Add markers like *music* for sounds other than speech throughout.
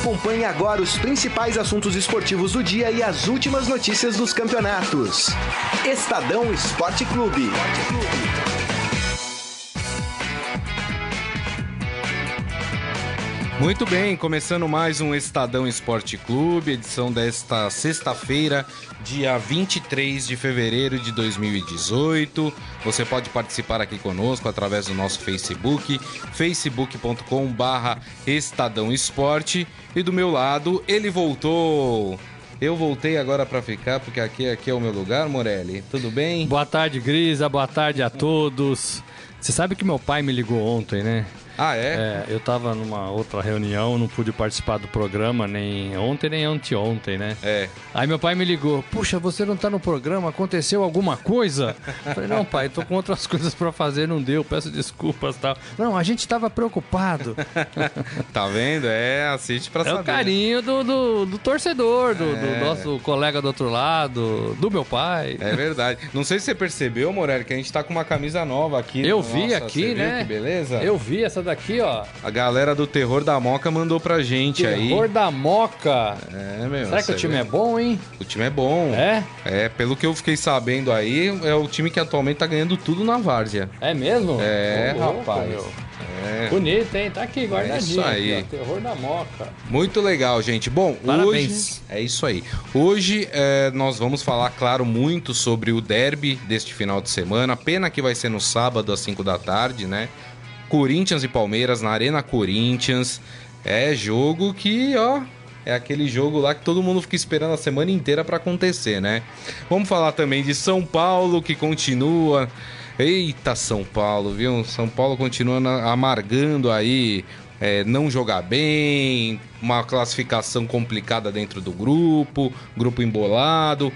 Acompanhe agora os principais assuntos esportivos do dia e as últimas notícias dos campeonatos. Estadão Esporte Clube. Muito bem, começando mais um Estadão Esporte Clube, edição desta sexta-feira, dia 23 de fevereiro de 2018. Você pode participar aqui conosco através do nosso Facebook, facebook.com/barra Estadão Esporte. E do meu lado, ele voltou. Eu voltei agora para ficar, porque aqui, aqui é o meu lugar, Morelli. Tudo bem? Boa tarde, Grisa. Boa tarde a todos. Você sabe que meu pai me ligou ontem, né? Ah, é? É, eu tava numa outra reunião, não pude participar do programa nem ontem nem anteontem, né? É. Aí meu pai me ligou, puxa, você não tá no programa, aconteceu alguma coisa? Eu falei, não, pai, tô com outras *laughs* coisas pra fazer, não deu, peço desculpas tal. Não, a gente tava preocupado. *laughs* Tá vendo? É, assiste pra É saber. o carinho do, do, do torcedor, do, do É. nosso colega do outro lado, do meu pai. É verdade. Não sei se você percebeu, Morelli, que a gente tá com uma camisa nova aqui. Eu Nossa, vi aqui, né? Que beleza? Eu vi essa daqui, ó. A galera do Terror da Moca mandou pra gente Terror aí. da Moca. É, meu. Será que o time vê? é bom, hein? O time é bom. É? É, pelo que eu fiquei sabendo aí, é o time que atualmente tá ganhando tudo na várzea. É mesmo? É, louco, rapaz. meu. É. Bonito, hein? Tá aqui, guardadinho. É isso aí. aqui, Terror da Moca. Muito legal, gente. Bom, Parabéns. hoje. É isso aí. Hoje é, nós vamos falar, claro, muito sobre o derby deste final de semana. Pena que vai ser no sábado às 5 da tarde, né? Corinthians e Palmeiras na Arena Corinthians. É jogo que, ó. É aquele jogo lá que todo mundo fica esperando a semana inteira pra acontecer, né? Vamos falar também de São Paulo, que continua. Eita, São Paulo, viu? São Paulo continua amargando aí é, não jogar bem, uma classificação complicada dentro do grupo, grupo embolado.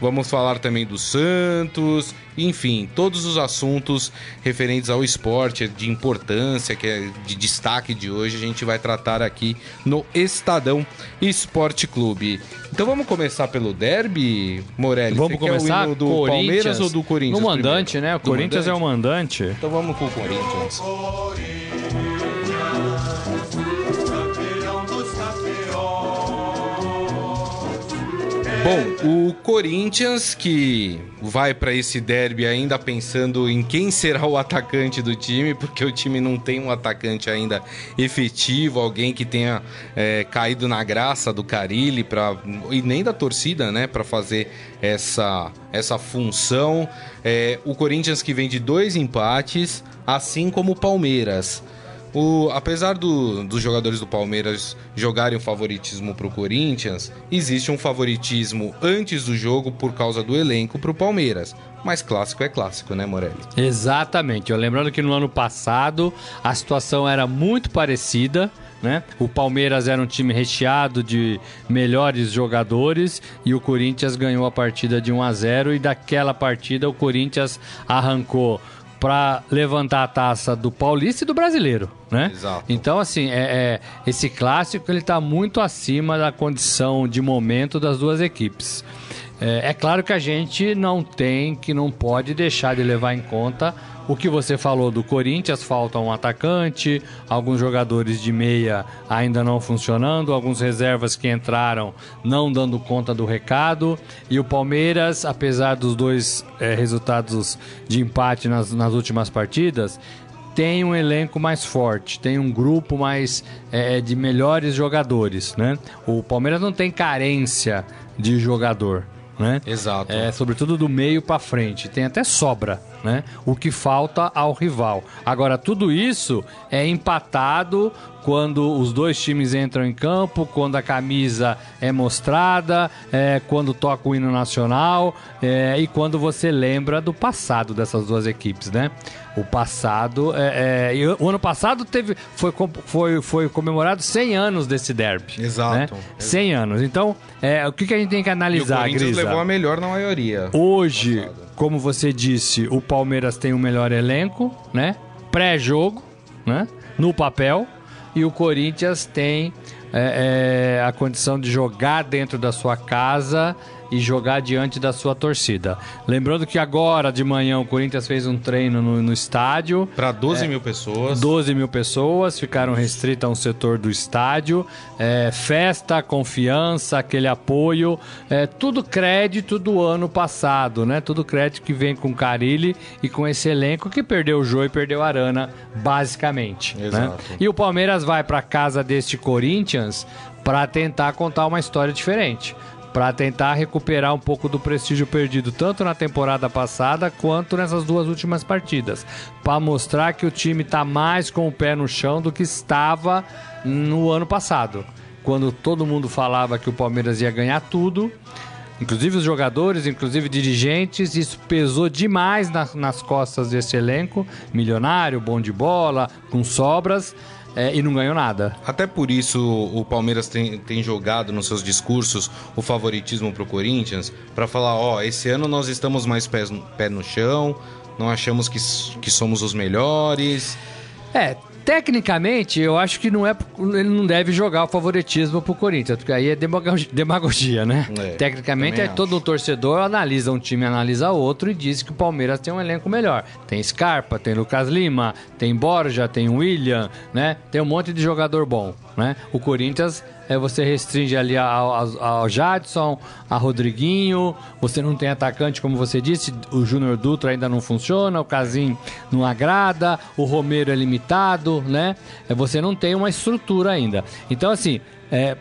Vamos falar também do Santos, enfim, todos os assuntos referentes ao esporte de importância, que é de destaque de hoje, a gente vai tratar aqui no Estadão Esporte Clube. Então vamos começar pelo derby, Morelli? Vamos começar? do. Palmeiras ou do Corinthians? No mandante, primeiro? né? O Do Corinthians é o mandante? mandante. Então vamos com o Corinthians. Bom, o Corinthians que vai para esse derby ainda pensando em quem será o atacante do time, porque o time não tem um atacante ainda efetivo, alguém que tenha é, caído na graça do Carilli pra, e nem da torcida, né, para fazer essa, essa função. É, o Corinthians que vem de dois empates, assim como o Palmeiras. O, apesar do- dos jogadores do Palmeiras jogarem o favoritismo pro Corinthians, existe um favoritismo antes do jogo por causa do elenco pro Palmeiras. Mas clássico é clássico, né, Morelli? Exatamente. Eu lembrando que no ano passado a situação era muito parecida. Né? O Palmeiras era um time recheado de melhores jogadores e o Corinthians ganhou a partida de 1 a 0 e daquela partida o Corinthians arrancou para levantar a taça do Paulista e do Brasileiro, né? Exato. Então assim, é, é- esse clássico ele está muito acima da condição de momento das duas equipes. É, é claro que a gente não tem, que não pode deixar de levar em conta o que você falou do Corinthians, falta um atacante, alguns jogadores de meia ainda não funcionando, alguns reservas que entraram não dando conta do recado. E o Palmeiras, apesar dos dois é, resultados de empate nas, nas últimas partidas, tem um elenco mais forte, tem um grupo mais é, de melhores jogadores, né? O Palmeiras não tem carência de jogador, né? Exato. É, sobretudo do meio para frente, tem até sobra, né? O que falta ao rival. Agora tudo isso é empatado quando os dois times entram em campo, quando a camisa é mostrada, é, quando toca o hino nacional é, e quando você lembra do passado dessas duas equipes, né? O passado, é, é, o ano passado teve, foi, foi, foi comemorado 100 anos desse derby. Exato. Né? 100 anos. Então, é, o que, que a gente tem que E o analisar, Corinthians Grisa? levou a melhor na maioria. Hoje, como você disse, o Palmeiras tem o melhor elenco, né? Pré-jogo, né? No papel. E o Corinthians tem é, é, a condição de jogar dentro da sua casa e jogar diante da sua torcida. Lembrando que agora de manhã o Corinthians fez um treino no, no estádio. Para 12 é, mil pessoas. 12 mil pessoas ficaram restritas a um setor do estádio. É, festa, confiança, aquele apoio. É, tudo crédito do ano passado, né? Tudo crédito que vem com Carilli e com esse elenco que perdeu o Jô e perdeu a Arana, basicamente. Né? E o Palmeiras vai para casa deste Corinthians para tentar contar uma história diferente para tentar recuperar um pouco do prestígio perdido tanto na temporada passada quanto nessas duas últimas partidas, para mostrar que o time está mais com o pé no chão do que estava no ano passado, quando todo mundo falava que o Palmeiras ia ganhar tudo. Inclusive os jogadores, inclusive dirigentes, isso pesou demais na, nas costas desse elenco. Milionário, bom de bola, com sobras é, e não ganhou nada. Até por isso o Palmeiras tem, tem jogado nos seus discursos o favoritismo pro Corinthians, para falar, ó, esse ano nós estamos mais pés, pé no chão, não achamos que, que somos os melhores. É, Tecnicamente, eu acho que não é ele não deve jogar o favoritismo pro Corinthians, porque aí é *laughs* demagogia, né? É, Tecnicamente, é todo torcedor analisa um time, analisa outro e diz que o Palmeiras tem um elenco melhor. Tem Scarpa, tem Lucas Lima, tem Borja, tem William, né? Tem um monte de jogador bom, né? O Corinthians é, você restringe ali ao, ao, ao, Jadson, a Rodriguinho, você não tem atacante, como você disse, o Júnior Dutra ainda não funciona, o Casim não agrada, o Romero é limitado, né? É, você não tem uma estrutura ainda. Então, assim, é,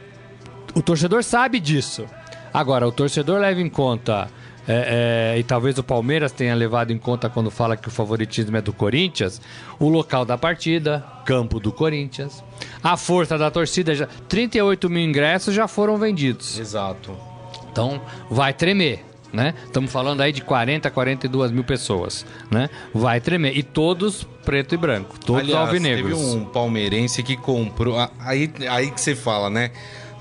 o torcedor sabe disso. Agora, o torcedor leva em conta é, é, e talvez o Palmeiras tenha levado em conta quando fala que o favoritismo é do Corinthians, o local da partida, campo do Corinthians, a força da torcida, já, 38 mil ingressos já foram vendidos. Exato. Então vai tremer. Né? Estamos falando aí de 40 a 42 mil pessoas, né? Vai tremer. E todos preto e branco, todos Aliás, alvinegros. Teve um palmeirense que comprou. Aí, aí que você fala, né?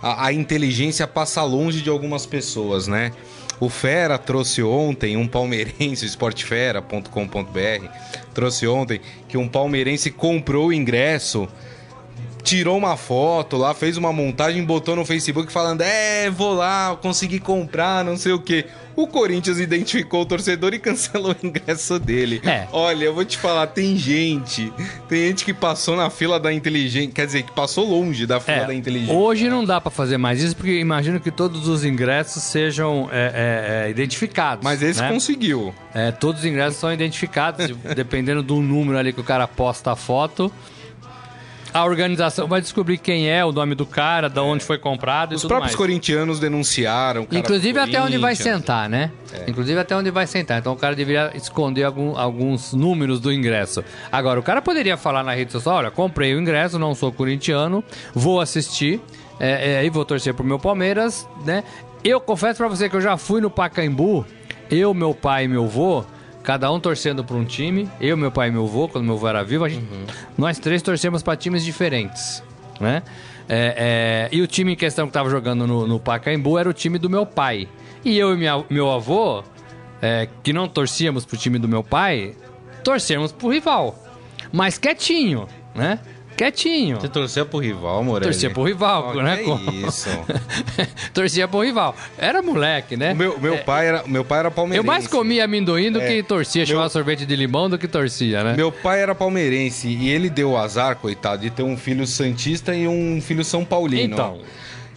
A, a inteligência passa longe de algumas pessoas, né? O Fera trouxe ontem, um palmeirense, *laughs* esportefera.com.br, trouxe ontem que um palmeirense comprou o ingresso tirou uma foto lá, fez uma montagem, botou no Facebook falando: É, vou lá, consegui comprar, não sei o que. O Corinthians identificou o torcedor e *laughs* cancelou o ingresso dele. É. Olha, eu vou te falar, tem gente, tem gente que passou na fila da inteligência, quer dizer, que passou longe da fila é, da inteligência. Hoje não dá para fazer mais isso, porque imagino que todos os ingressos sejam é, é, é identificados. Mas esse né? conseguiu. É, todos os ingressos são identificados, *laughs* dependendo do número ali que o cara posta a foto a organização vai descobrir quem é, o nome do cara, de onde foi comprado Os próprios mais. corintianos denunciaram. Inclusive até onde vai sentar, né? É. Inclusive até onde vai sentar. Então o cara deveria esconder algum, alguns números do ingresso. Agora, o cara poderia falar na rede social: olha, comprei o ingresso, não sou corintiano, vou assistir é, é, e vou torcer pro meu Palmeiras, né? Eu confesso para você que eu já fui no Pacaembu, eu, meu pai e meu avô, cada um torcendo para um time. Eu, meu pai e meu avô, quando meu avô era vivo, gente, uhum. nós três torcemos para times diferentes, né? É, é, e o time em questão que estava jogando no, no Pacaembu era o time do meu pai. E eu e minha, meu avô, é, que não torcíamos pro time do meu pai, torcemos pro rival. Mas quietinho, né? Quietinho. Você torcia pro rival, Morelli? Torcia pro rival, oh, né? Que isso. *laughs* torcia pro rival. Era moleque, né? O meu, meu, é, pai era, meu pai era palmeirense. Eu mais comia amendoim do é, que torcia, meu... sorvete de limão do que torcia, né? Meu pai era palmeirense e ele deu o azar, coitado, de ter um filho santista e um filho são paulino. Então...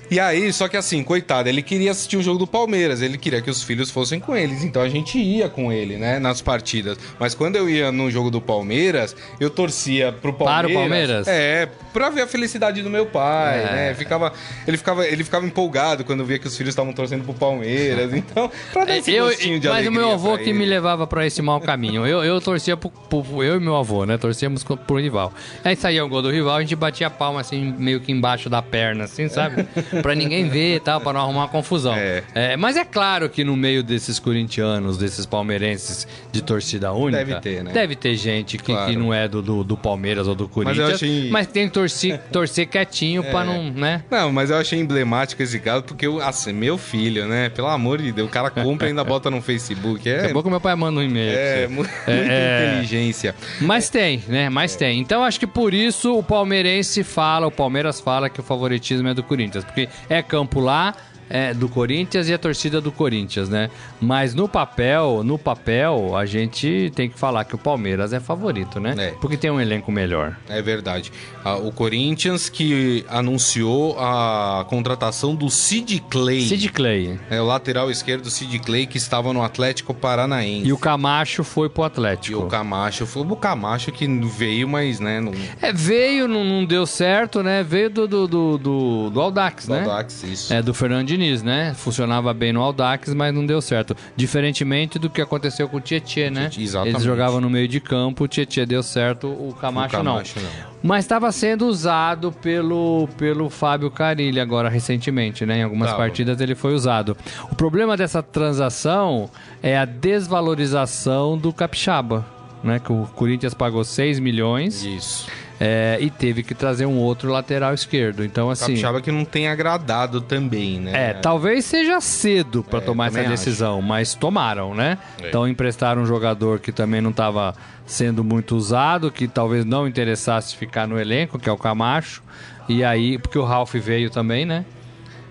E aí, só que assim, coitado, ele queria assistir o jogo do Palmeiras, ele queria que os filhos fossem com eles, então a gente ia com ele, né, nas partidas. Mas quando eu ia no jogo do Palmeiras, eu torcia pro Palmeiras. Para o Palmeiras? É, pra ver a felicidade do meu pai, é. né? Ficava, ele, ficava, ele ficava empolgado quando via que os filhos estavam torcendo pro Palmeiras, *laughs* então, pra dar esse eu, de Mas o meu avô que ele. me levava pra esse mau *laughs* caminho. Eu, eu torcia pro, pro, Eu e meu avô, né, torcíamos pro rival. Aí saía o gol do rival, a gente batia a palma assim, meio que embaixo da perna, assim, sabe? *laughs* para ninguém ver e tal, para não arrumar confusão. É. É, mas é claro que no meio desses corintianos, desses palmeirenses de torcida única, deve ter, né? Deve ter gente que, claro. que não é do, do, do, Palmeiras ou do Corinthians, mas, achei... mas tem que torcer, torcer quietinho é. para não, né? Não, mas eu achei emblemático esse caso porque eu, assim, meu filho, né? Pelo amor de Deus, o cara compra e ainda *laughs* bota no Facebook. É, é bom que meu pai manda um e-mail. É, muita é, inteligência. Mas tem, né? Mas é. tem. Então acho que por isso o palmeirense fala, o Palmeiras fala que o favoritismo é do Corinthians, porque é campo lá, é, do Corinthians e a torcida do Corinthians, né? Mas no papel, no papel, a gente tem que falar que o Palmeiras é favorito, né? É. Porque tem um elenco melhor. É verdade. Ah, o Corinthians que anunciou a contratação do Sid Clay. Sid Clay. É o lateral esquerdo Sid Clay que estava no Atlético Paranaense. E o Camacho foi pro Atlético. E o Camacho foi o Camacho que veio, mas né, não. É, veio, não, não deu certo, né? Veio do, do, do, do, do Aldax, Do né? Audax, isso. É, do Fernando Diniz, né? Funcionava bem no Aldax, mas não deu certo. Diferentemente do que aconteceu com o Tietê, né? Exatamente. Eles jogavam no meio de campo, o Tietê deu certo, o Camacho, O Camacho não. não. Mas estava sendo usado pelo, pelo Fábio Carilli agora recentemente, né? Em algumas Tava. partidas ele foi usado. O problema dessa transação é a desvalorização do Capixaba, né? Que o Corinthians pagou 6 milhões Isso. É, e teve que trazer um outro lateral esquerdo. Então, assim. Capixaba que não tem agradado também, né? É, talvez seja cedo para É, tomar essa decisão, mas tomaram, né? É. Então emprestaram um jogador que também não estava sendo muito usado, que talvez não interessasse ficar no elenco, que é o Camacho. E aí, porque o Ralph veio também, né?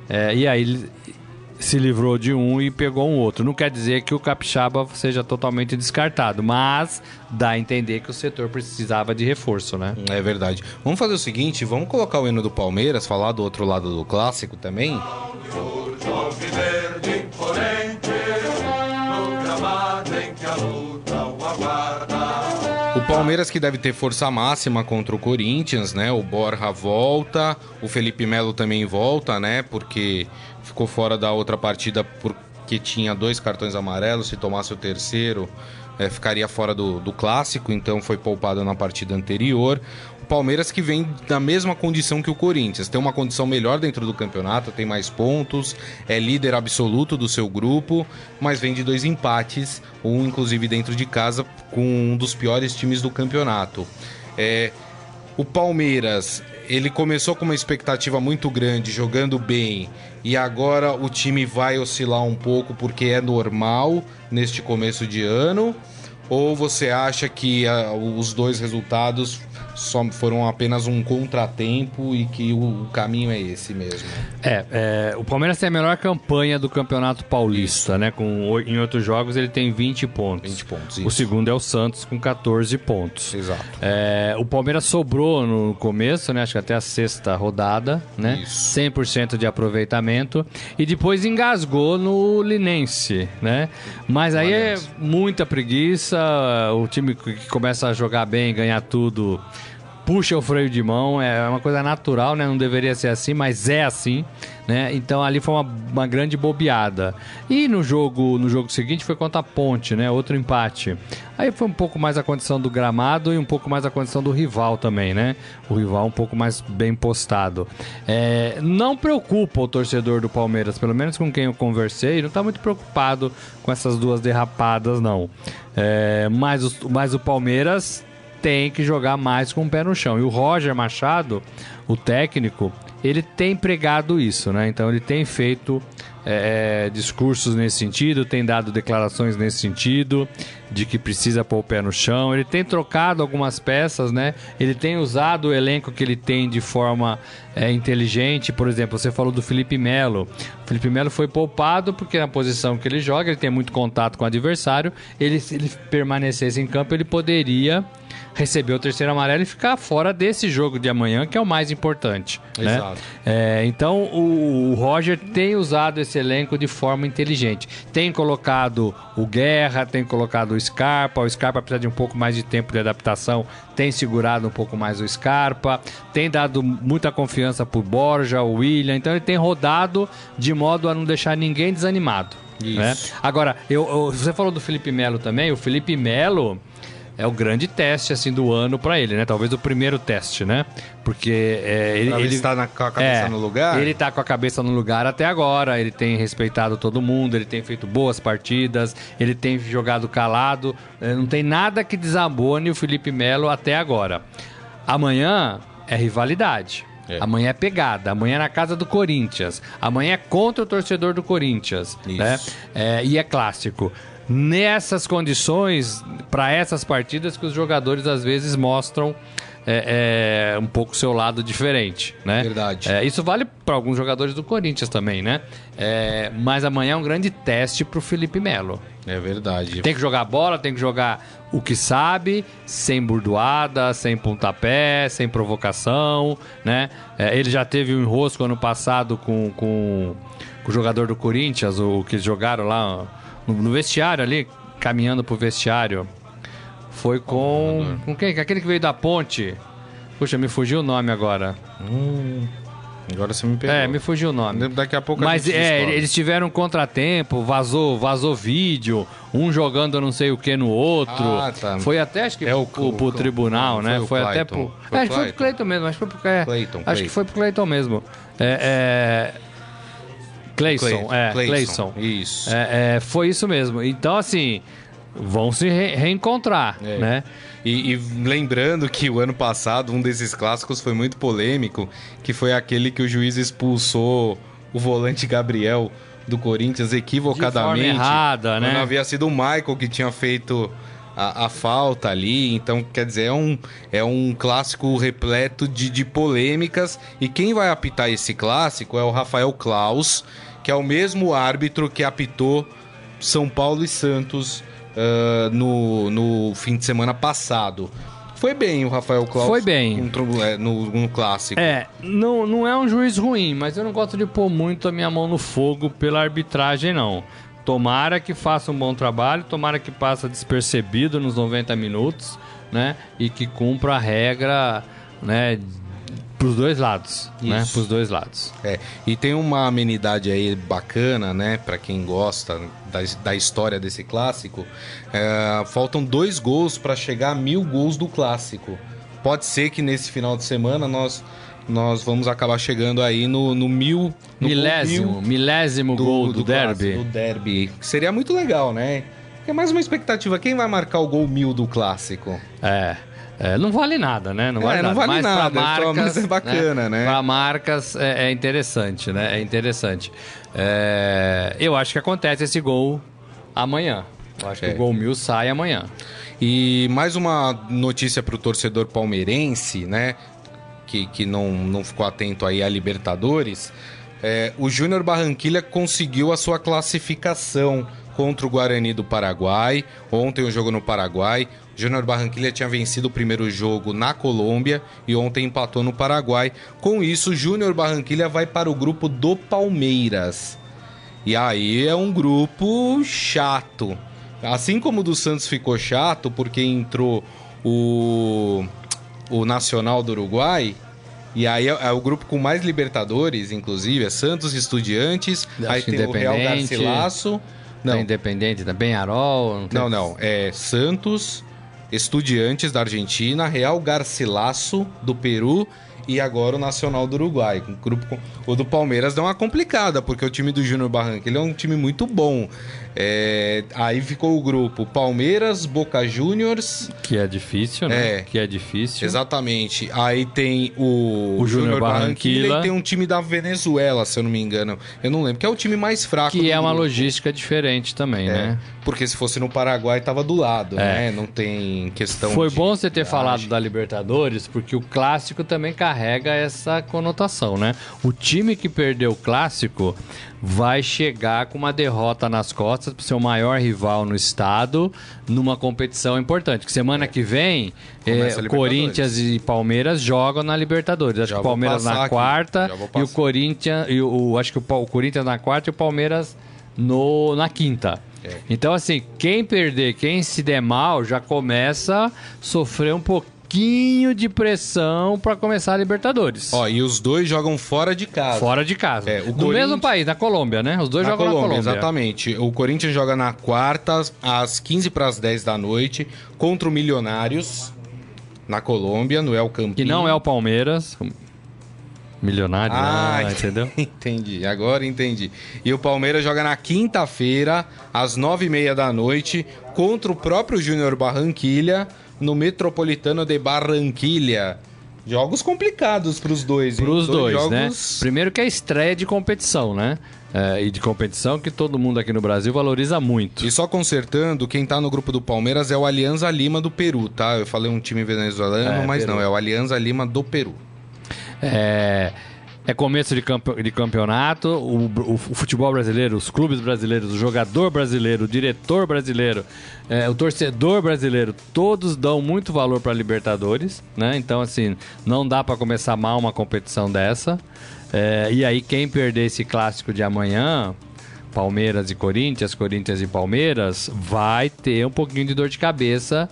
É, e aí se livrou de um e pegou um outro. Não quer dizer que o Capixaba seja totalmente descartado, mas dá a entender que o setor precisava de reforço, né? É verdade. Vamos fazer o seguinte, vamos colocar o hino do Palmeiras, falar do outro lado do clássico também. O Palmeiras que deve ter força máxima contra o Corinthians, né? O Borja volta, o Felipe Melo também volta, né? Porque ficou fora da outra partida porque tinha dois cartões amarelos. Se tomasse o terceiro, eh, ficaria fora do, do clássico, então foi poupado na partida anterior. O Palmeiras que vem da mesma condição que o Corinthians, tem uma condição melhor dentro do campeonato, tem mais pontos, é líder absoluto do seu grupo, mas vem de dois empates, um inclusive dentro de casa com um dos piores times do campeonato. É, o Palmeiras, ele começou com uma expectativa muito grande, jogando bem, e agora o time vai oscilar um pouco porque é normal neste começo de ano? Ou você acha que ah, os dois resultados só foram apenas um contratempo e que o, o caminho é esse mesmo? É, é, o Palmeiras tem a melhor campanha do Campeonato Paulista, né? Com, em outros jogos ele tem 20 pontos. 20 pontos, O isso. segundo é o Santos com 14 pontos. Exato. É, o Palmeiras sobrou no começo, né? Acho que até a sexta rodada, né? Isso. 100% de aproveitamento. E depois engasgou no Linense, né? Mas aí é muita preguiça. O time que começa a jogar bem, ganhar tudo, puxa o freio de mão. É uma coisa natural, né? Não deveria ser assim, mas é assim, né? Então ali foi uma, uma grande bobeada. E no jogo, no jogo seguinte foi contra a Ponte, né? Outro empate. Aí foi um pouco mais a condição do gramado e um pouco mais a condição do rival também, né? O rival um pouco mais bem postado. É, não preocupa o torcedor do Palmeiras, pelo menos com quem eu conversei, não tá muito preocupado com essas duas derrapadas, não. É, mas, os- mas o Palmeiras tem que jogar mais com o pé no chão. E o Roger Machado, o técnico, ele tem pregado isso, né? Então ele tem feito é, discursos nesse sentido, tem dado declarações nesse sentido, de que precisa pôr o pé no chão. Ele tem trocado algumas peças, né? Ele tem usado o elenco que ele tem de forma é, inteligente. Por exemplo, você falou do Felipe Melo. O Felipe Melo foi poupado porque na posição que ele joga, ele tem muito contato com o adversário. Ele, se ele permanecesse em campo, ele poderia receber o terceiro amarelo e ficar fora desse jogo de amanhã, que é o mais importante. né? Exato. É, então o, o Roger tem usado esse elenco de forma inteligente. Tem colocado o Guerra, tem colocado o Scarpa. O Scarpa precisa de um pouco mais de tempo de adaptação, tem segurado um pouco mais o Scarpa, tem dado muita confiança pro Borja, o William. Então ele tem rodado de modo a não deixar ninguém desanimado. Isso. né? Agora, eu, eu- você falou do Felipe Melo também. O Felipe Melo é o grande teste assim do ano pra ele, né? Talvez o primeiro teste, né? Porque é, ele, ele se tá na, com a cabeça é, no lugar? Ele tá com a cabeça no lugar até agora, ele tem respeitado todo mundo, ele tem feito boas partidas, ele tem jogado calado, eh, não tem nada que desabone o Felipe Melo até agora. Amanhã é rivalidade. É. Amanhã é pegada, amanhã é na casa do Corinthians, amanhã é contra o torcedor do Corinthians, Isso. né? É, e é clássico. Nessas condições, para essas partidas que os jogadores às vezes mostram é, é um pouco seu lado diferente, né? Verdade. É, isso vale para alguns jogadores do Corinthians também, né? É, mas amanhã é um grande teste pro Felipe Melo. É verdade. Tem que jogar bola, tem que jogar o que sabe, sem burdoada, sem pontapé, sem provocação, né? É, ele já teve um enrosco ano passado com, com, com o jogador do Corinthians, o que eles jogaram lá no, no vestiário ali, caminhando pro vestiário. Foi com. Com quem? Com Aquele que veio da ponte. Puxa, me fugiu o nome agora. Agora você me pegou. É, me fugiu o nome. Daqui a pouco a Mas gente é, descobre. eles tiveram um contratempo, vazou, vazou vídeo, um jogando não sei o que no outro. Ah, tá. Foi até, acho que, É o- pro, o- pro tribunal, não, né? foi Foi até pro. Foi é, acho que foi pro. Cleiton mesmo, acho que foi pro. Clayton, Acho Clayton. que foi pro Cleiton mesmo. É. é... Clayson, é, Clayson, isso. É, é, foi isso mesmo. Então, assim, vão se re- reencontrar, É. né? E, e lembrando que o ano passado, um desses clássicos foi muito polêmico, que foi aquele que o juiz expulsou o volante Gabriel do Corinthians equivocadamente. De forma errada, né? Quando havia sido o Michael que tinha feito a, a falta ali. Então, quer dizer, é um, é um clássico repleto de, de polêmicas. E quem vai apitar esse clássico é o Rafael Klaus, que é o mesmo árbitro que apitou São Paulo e Santos ah, no, no fim de semana passado. Foi bem o Rafael Klaus. Foi bem. contra o- é, no, no clássico. É, não, não é um juiz ruim, mas eu não gosto de pôr muito a minha mão no fogo pela arbitragem, não. Tomara que faça um bom trabalho, tomara que passa despercebido nos 90 minutos, né? E que cumpra a regra, né? Pros dois lados, né? Isso. Pros dois lados. É, e tem uma amenidade aí bacana, né, Pra quem gosta da, da história desse clássico. É, faltam dois gols pra chegar a mil gols do clássico. Pode ser que nesse final de semana nós, nós vamos acabar chegando aí no, no mil. No gol milésimo, mil milésimo gol do, derby. clássico, do derby. Seria muito legal, né? É mais uma expectativa. Quem vai marcar o gol mil do clássico? É. é, não vale nada, né? Não É, vale não nada. vale mas nada, pra só- marcas, mas é bacana, né? Para marcas é, é interessante, né? É interessante. É, eu acho que acontece esse gol amanhã. Eu acho É. que o gol mil sai amanhã. E mais uma notícia para o torcedor palmeirense, né? Que, que não, não ficou atento aí a Libertadores. É, o Júnior Barranquilha conseguiu a sua classificação contra o Guarani do Paraguai. Ontem o jogo no Paraguai. Júnior Barranquilha tinha vencido o primeiro jogo na Colômbia e ontem empatou no Paraguai. Com isso, Júnior Barranquilha vai para o grupo do Palmeiras. E aí é um grupo chato. Assim como o do Santos ficou chato, porque entrou o, o Nacional do Uruguai. E aí é, é o grupo com mais Libertadores, inclusive, é Santos Estudiantes, Acho aí tem o Real Independente. Garcilaso. Não. Não, Independente, da Benharol. Não, tem- não, não, é Santos, Estudiantes da Argentina, Real Garcilaso do Peru e agora o Nacional do Uruguai. Um grupo O do Palmeiras deu uma complicada, porque o time do Júnior Barranca ele é um time muito bom. É, Aí ficou o grupo Palmeiras, Boca Juniors, Que é difícil, né? É. Que é difícil. exatamente. Aí tem o, O Júnior Barranquilla Barranquilla. e tem um time da Venezuela, se eu não me engano. Eu não lembro, que é o time mais fraco Que é uma grupo. logística diferente também, É, né? Porque se fosse no Paraguai, tava do lado, É. né? Não tem questão Foi bom você ter viagem. falado da Libertadores, porque o clássico também carrega essa conotação, né? O time que perdeu o clássico vai chegar com uma derrota nas costas para seu maior rival no estado numa competição importante. Que semana que vem, Libertadores. Corinthians e Palmeiras jogam na Libertadores. Acho Já que o Palmeiras na quarta e o. Corinthians e o, o- acho que o, o Corinthians na quarta e o Palmeiras no, na quinta. É. Então, assim, quem perder, quem se der mal, já começa a sofrer um pouquinho de pressão para começar a Libertadores. Ó, e os dois jogam fora de casa. Fora de casa. É, o no Corinthians- mesmo país, na Colômbia, né? Os dois na jogam Colômbia, na Colômbia. exatamente. O Corinthians joga na quarta, às 15 para as 10 da noite, contra o Milionários, na Colômbia, no El Campín. Que não é o Palmeiras. Milionário, Ah, né? entendeu? *laughs* Entendi, agora entendi. E o Palmeiras joga na quinta-feira, às nove e meia da noite, contra o próprio Júnior Barranquilha, no Metropolitano de Barranquilha. Jogos complicados pros dois, hein? Para os dois, jogos... né? Primeiro que é estreia de competição, né? É, e de competição que todo mundo aqui no Brasil valoriza muito. E só consertando, quem tá no grupo do Palmeiras é o Alianza Lima do Peru, tá? Eu falei um time venezuelano, É, mas Peru. não, é o Alianza Lima do Peru. É, é começo de, campe- de campeonato, o, o- o futebol brasileiro, os clubes brasileiros, o jogador brasileiro, o diretor brasileiro, é, o torcedor brasileiro, todos dão muito valor para Libertadores, né? Então, assim, não dá para começar mal uma competição dessa. É, e aí, quem perder esse clássico de amanhã, Palmeiras e Corinthians, Corinthians e Palmeiras, vai ter um pouquinho de dor de cabeça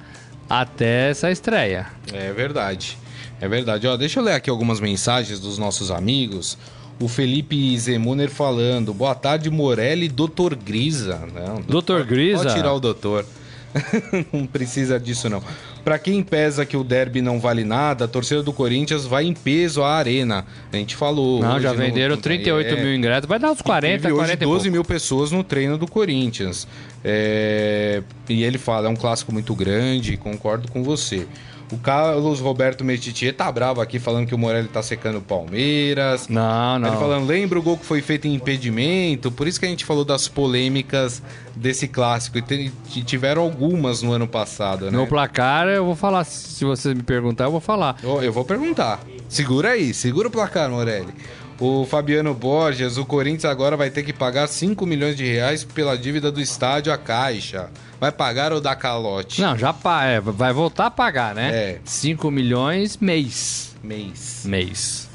até essa estreia. É verdade. É verdade. Ó, deixa eu ler aqui algumas mensagens dos nossos amigos. O Felipe Zemuner falando. Boa tarde, Morelli, Doutor Grisa. Não, Doutor Grisa? Pode tirar o doutor. *laughs* não precisa disso, não. Pra quem pesa que o derby não vale nada, a torcida do Corinthians vai em peso à arena. A gente falou. Não, hoje já no- venderam 38 é. mil ingressos, vai dar uns 40, Teve hoje 40 e 12 pouco. mil pessoas no treino do Corinthians. É, E ele fala, é um clássico muito grande, concordo com você. O Carlos Roberto Metitier tá bravo aqui falando que o Morelli tá secando o Palmeiras. Não, Ele não. falando, lembra o gol que foi feito em impedimento? Por isso que a gente falou das polêmicas desse clássico. E tiveram algumas no ano passado, né? Meu placar, eu vou falar. Se você me perguntar, eu vou falar. Eu, eu vou perguntar. Segura aí, segura o placar, Morelli. O Fabiano Borges, o Corinthians agora vai ter que pagar 5 milhões de reais pela dívida do estádio à Caixa. Vai pagar ou dar calote? Não, já pa- é, vai voltar a pagar, né? É. 5 milhões mês. Mês. Mês.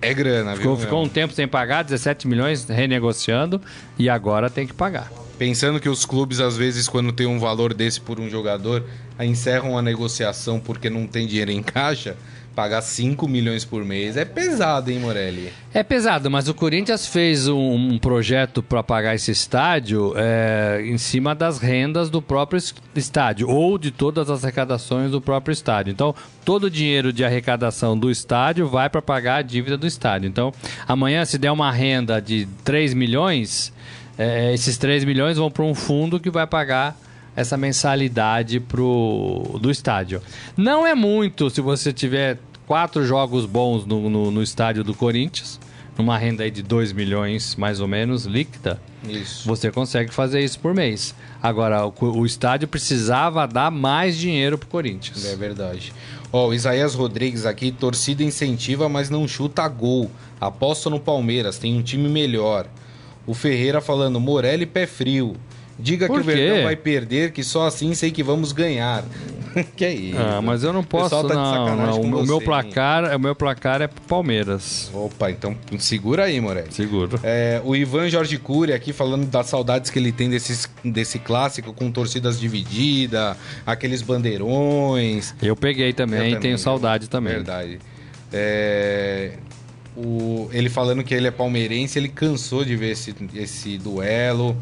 É grana, Ficou, viu? ficou um tempo sem pagar, 17 milhões renegociando e agora tem que pagar. Pensando que os clubes, às vezes, quando tem um valor desse por um jogador, encerram a negociação porque não tem dinheiro em caixa, pagar 5 milhões por mês é pesado, hein, Morelli? É pesado, mas o Corinthians fez um, um projeto para pagar esse estádio é, em cima das rendas do próprio es- estádio ou de todas as arrecadações do próprio estádio. Então, todo o dinheiro de arrecadação do estádio vai para pagar a dívida do estádio. Então, amanhã, se der uma renda de 3 milhões, é, esses 3 milhões vão para um fundo que vai pagar essa mensalidade pro, do estádio. Não é muito se você tiver quatro jogos bons no, no, no estádio do Corinthians, numa renda aí de 2 milhões mais ou menos líquida, Isso. você consegue fazer isso por mês. Agora, o, o estádio precisava dar mais dinheiro pro Corinthians. É verdade. Ó, o Isaías Rodrigues aqui, torcida incentiva, mas não chuta gol. Aposta no Palmeiras, tem um time melhor. O Ferreira falando, Morelli pé frio. Diga Por que o Verdão quê? vai perder, que só assim sei que vamos ganhar. *laughs* que é isso? Ah, mas eu não O posso, tá não, sacanagem não. com O meu- o meu você, placar, o meu placar é Palmeiras. Opa, então segura aí, Morelli. Seguro. É, o Ivan Jorge Cury aqui falando das saudades que ele tem desses, desse clássico com torcidas divididas, aqueles bandeirões. Eu peguei também, Eu também, tenho saudade também. Verdade. É, o, ele falando que ele é palmeirense, ele cansou de ver esse, esse duelo.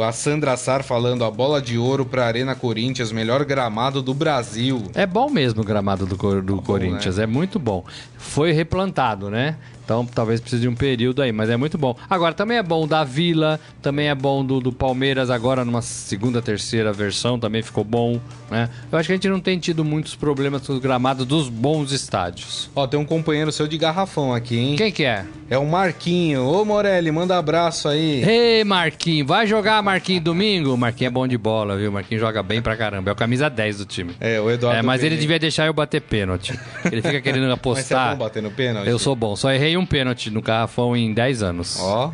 A Sandra Sar falando a bola de ouro para Arena Corinthians, melhor gramado do Brasil. É bom mesmo o gramado do, do Corinthians, é muito bom. Foi replantado, né? Então talvez precise de um período aí, mas é muito bom. Agora, também é bom da Vila, também é bom do, do Palmeiras, agora numa segunda, terceira versão também ficou bom, né? Eu acho que a gente não tem tido muitos problemas com os gramados dos bons estádios. Ó, tem um companheiro seu de garrafão aqui, hein? Quem que é? É o Marquinho. Ô, Morelli, manda abraço aí. Ei, Marquinhos, vai jogar Marquinhos domingo? Marquinhos é bom de bola, viu? Marquinhos joga bem pra caramba, é o camisa 10 do time. É, o Eduardo. É, mas ele devia deixar eu bater pênalti. Ele fica querendo *laughs* Mas você é apostar. bom batendo pênalti? Eu sou bom, só errei um pênalti no garrafão em 10 anos. Ó,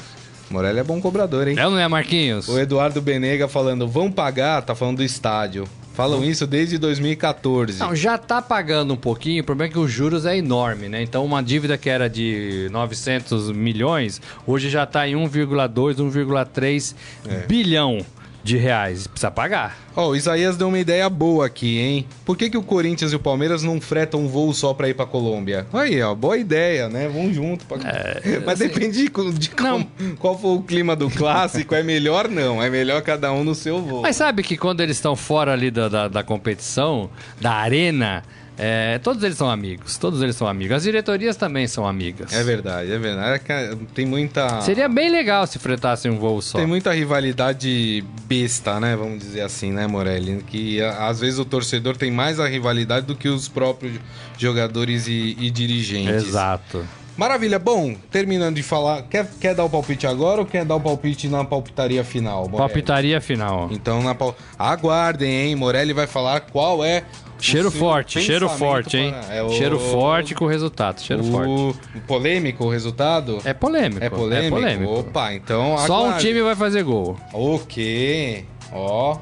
Morelli é bom cobrador, hein? É ou não é, Marquinhos? O Eduardo Benega falando, vão pagar, tá falando do estádio. Falam isso desde 2014. Não, já tá pagando um pouquinho, o problema é que os juros é enorme, né? Então uma dívida que era de 900 milhões, hoje já tá em 1,2, 1,3 É. bilhão de reais. Precisa pagar. Ó, o Isaías deu uma ideia boa aqui, hein? Por que, que o Corinthians e o Palmeiras não fretam um voo só pra ir pra Colômbia? Aí, ó, boa ideia, né? Vão junto. Pra... *laughs* Mas depende de, como- qual for o clima do clássico. é melhor não, é melhor cada um no seu voo. Mas sabe que quando eles estão fora ali da, da, da competição, da arena, É, todos eles são amigos, todos eles são amigos. As diretorias também são amigas. É verdade, é verdade. É que tem muita. Seria bem legal se fretassem um voo só. Tem muita rivalidade besta, né? Vamos dizer assim, né, Morelli? Que às vezes o torcedor tem mais a rivalidade do que os próprios jogadores e, e dirigentes. Exato. Maravilha. Bom, terminando de falar, quer, quer dar o palpite agora ou quer dar o palpite na palpitaria final? Morelli? Palpitaria final. Então, na pal... aguardem, hein? Morelli vai falar qual é. o Cheiro forte, cheiro forte, hein? para- é o- Cheiro forte com o resultado, cheiro forte. o... Polêmico o resultado? É polêmico. É polêmico? É polêmico. Opa, então. Só um aguarde. time vai fazer gol. Ok. Ó.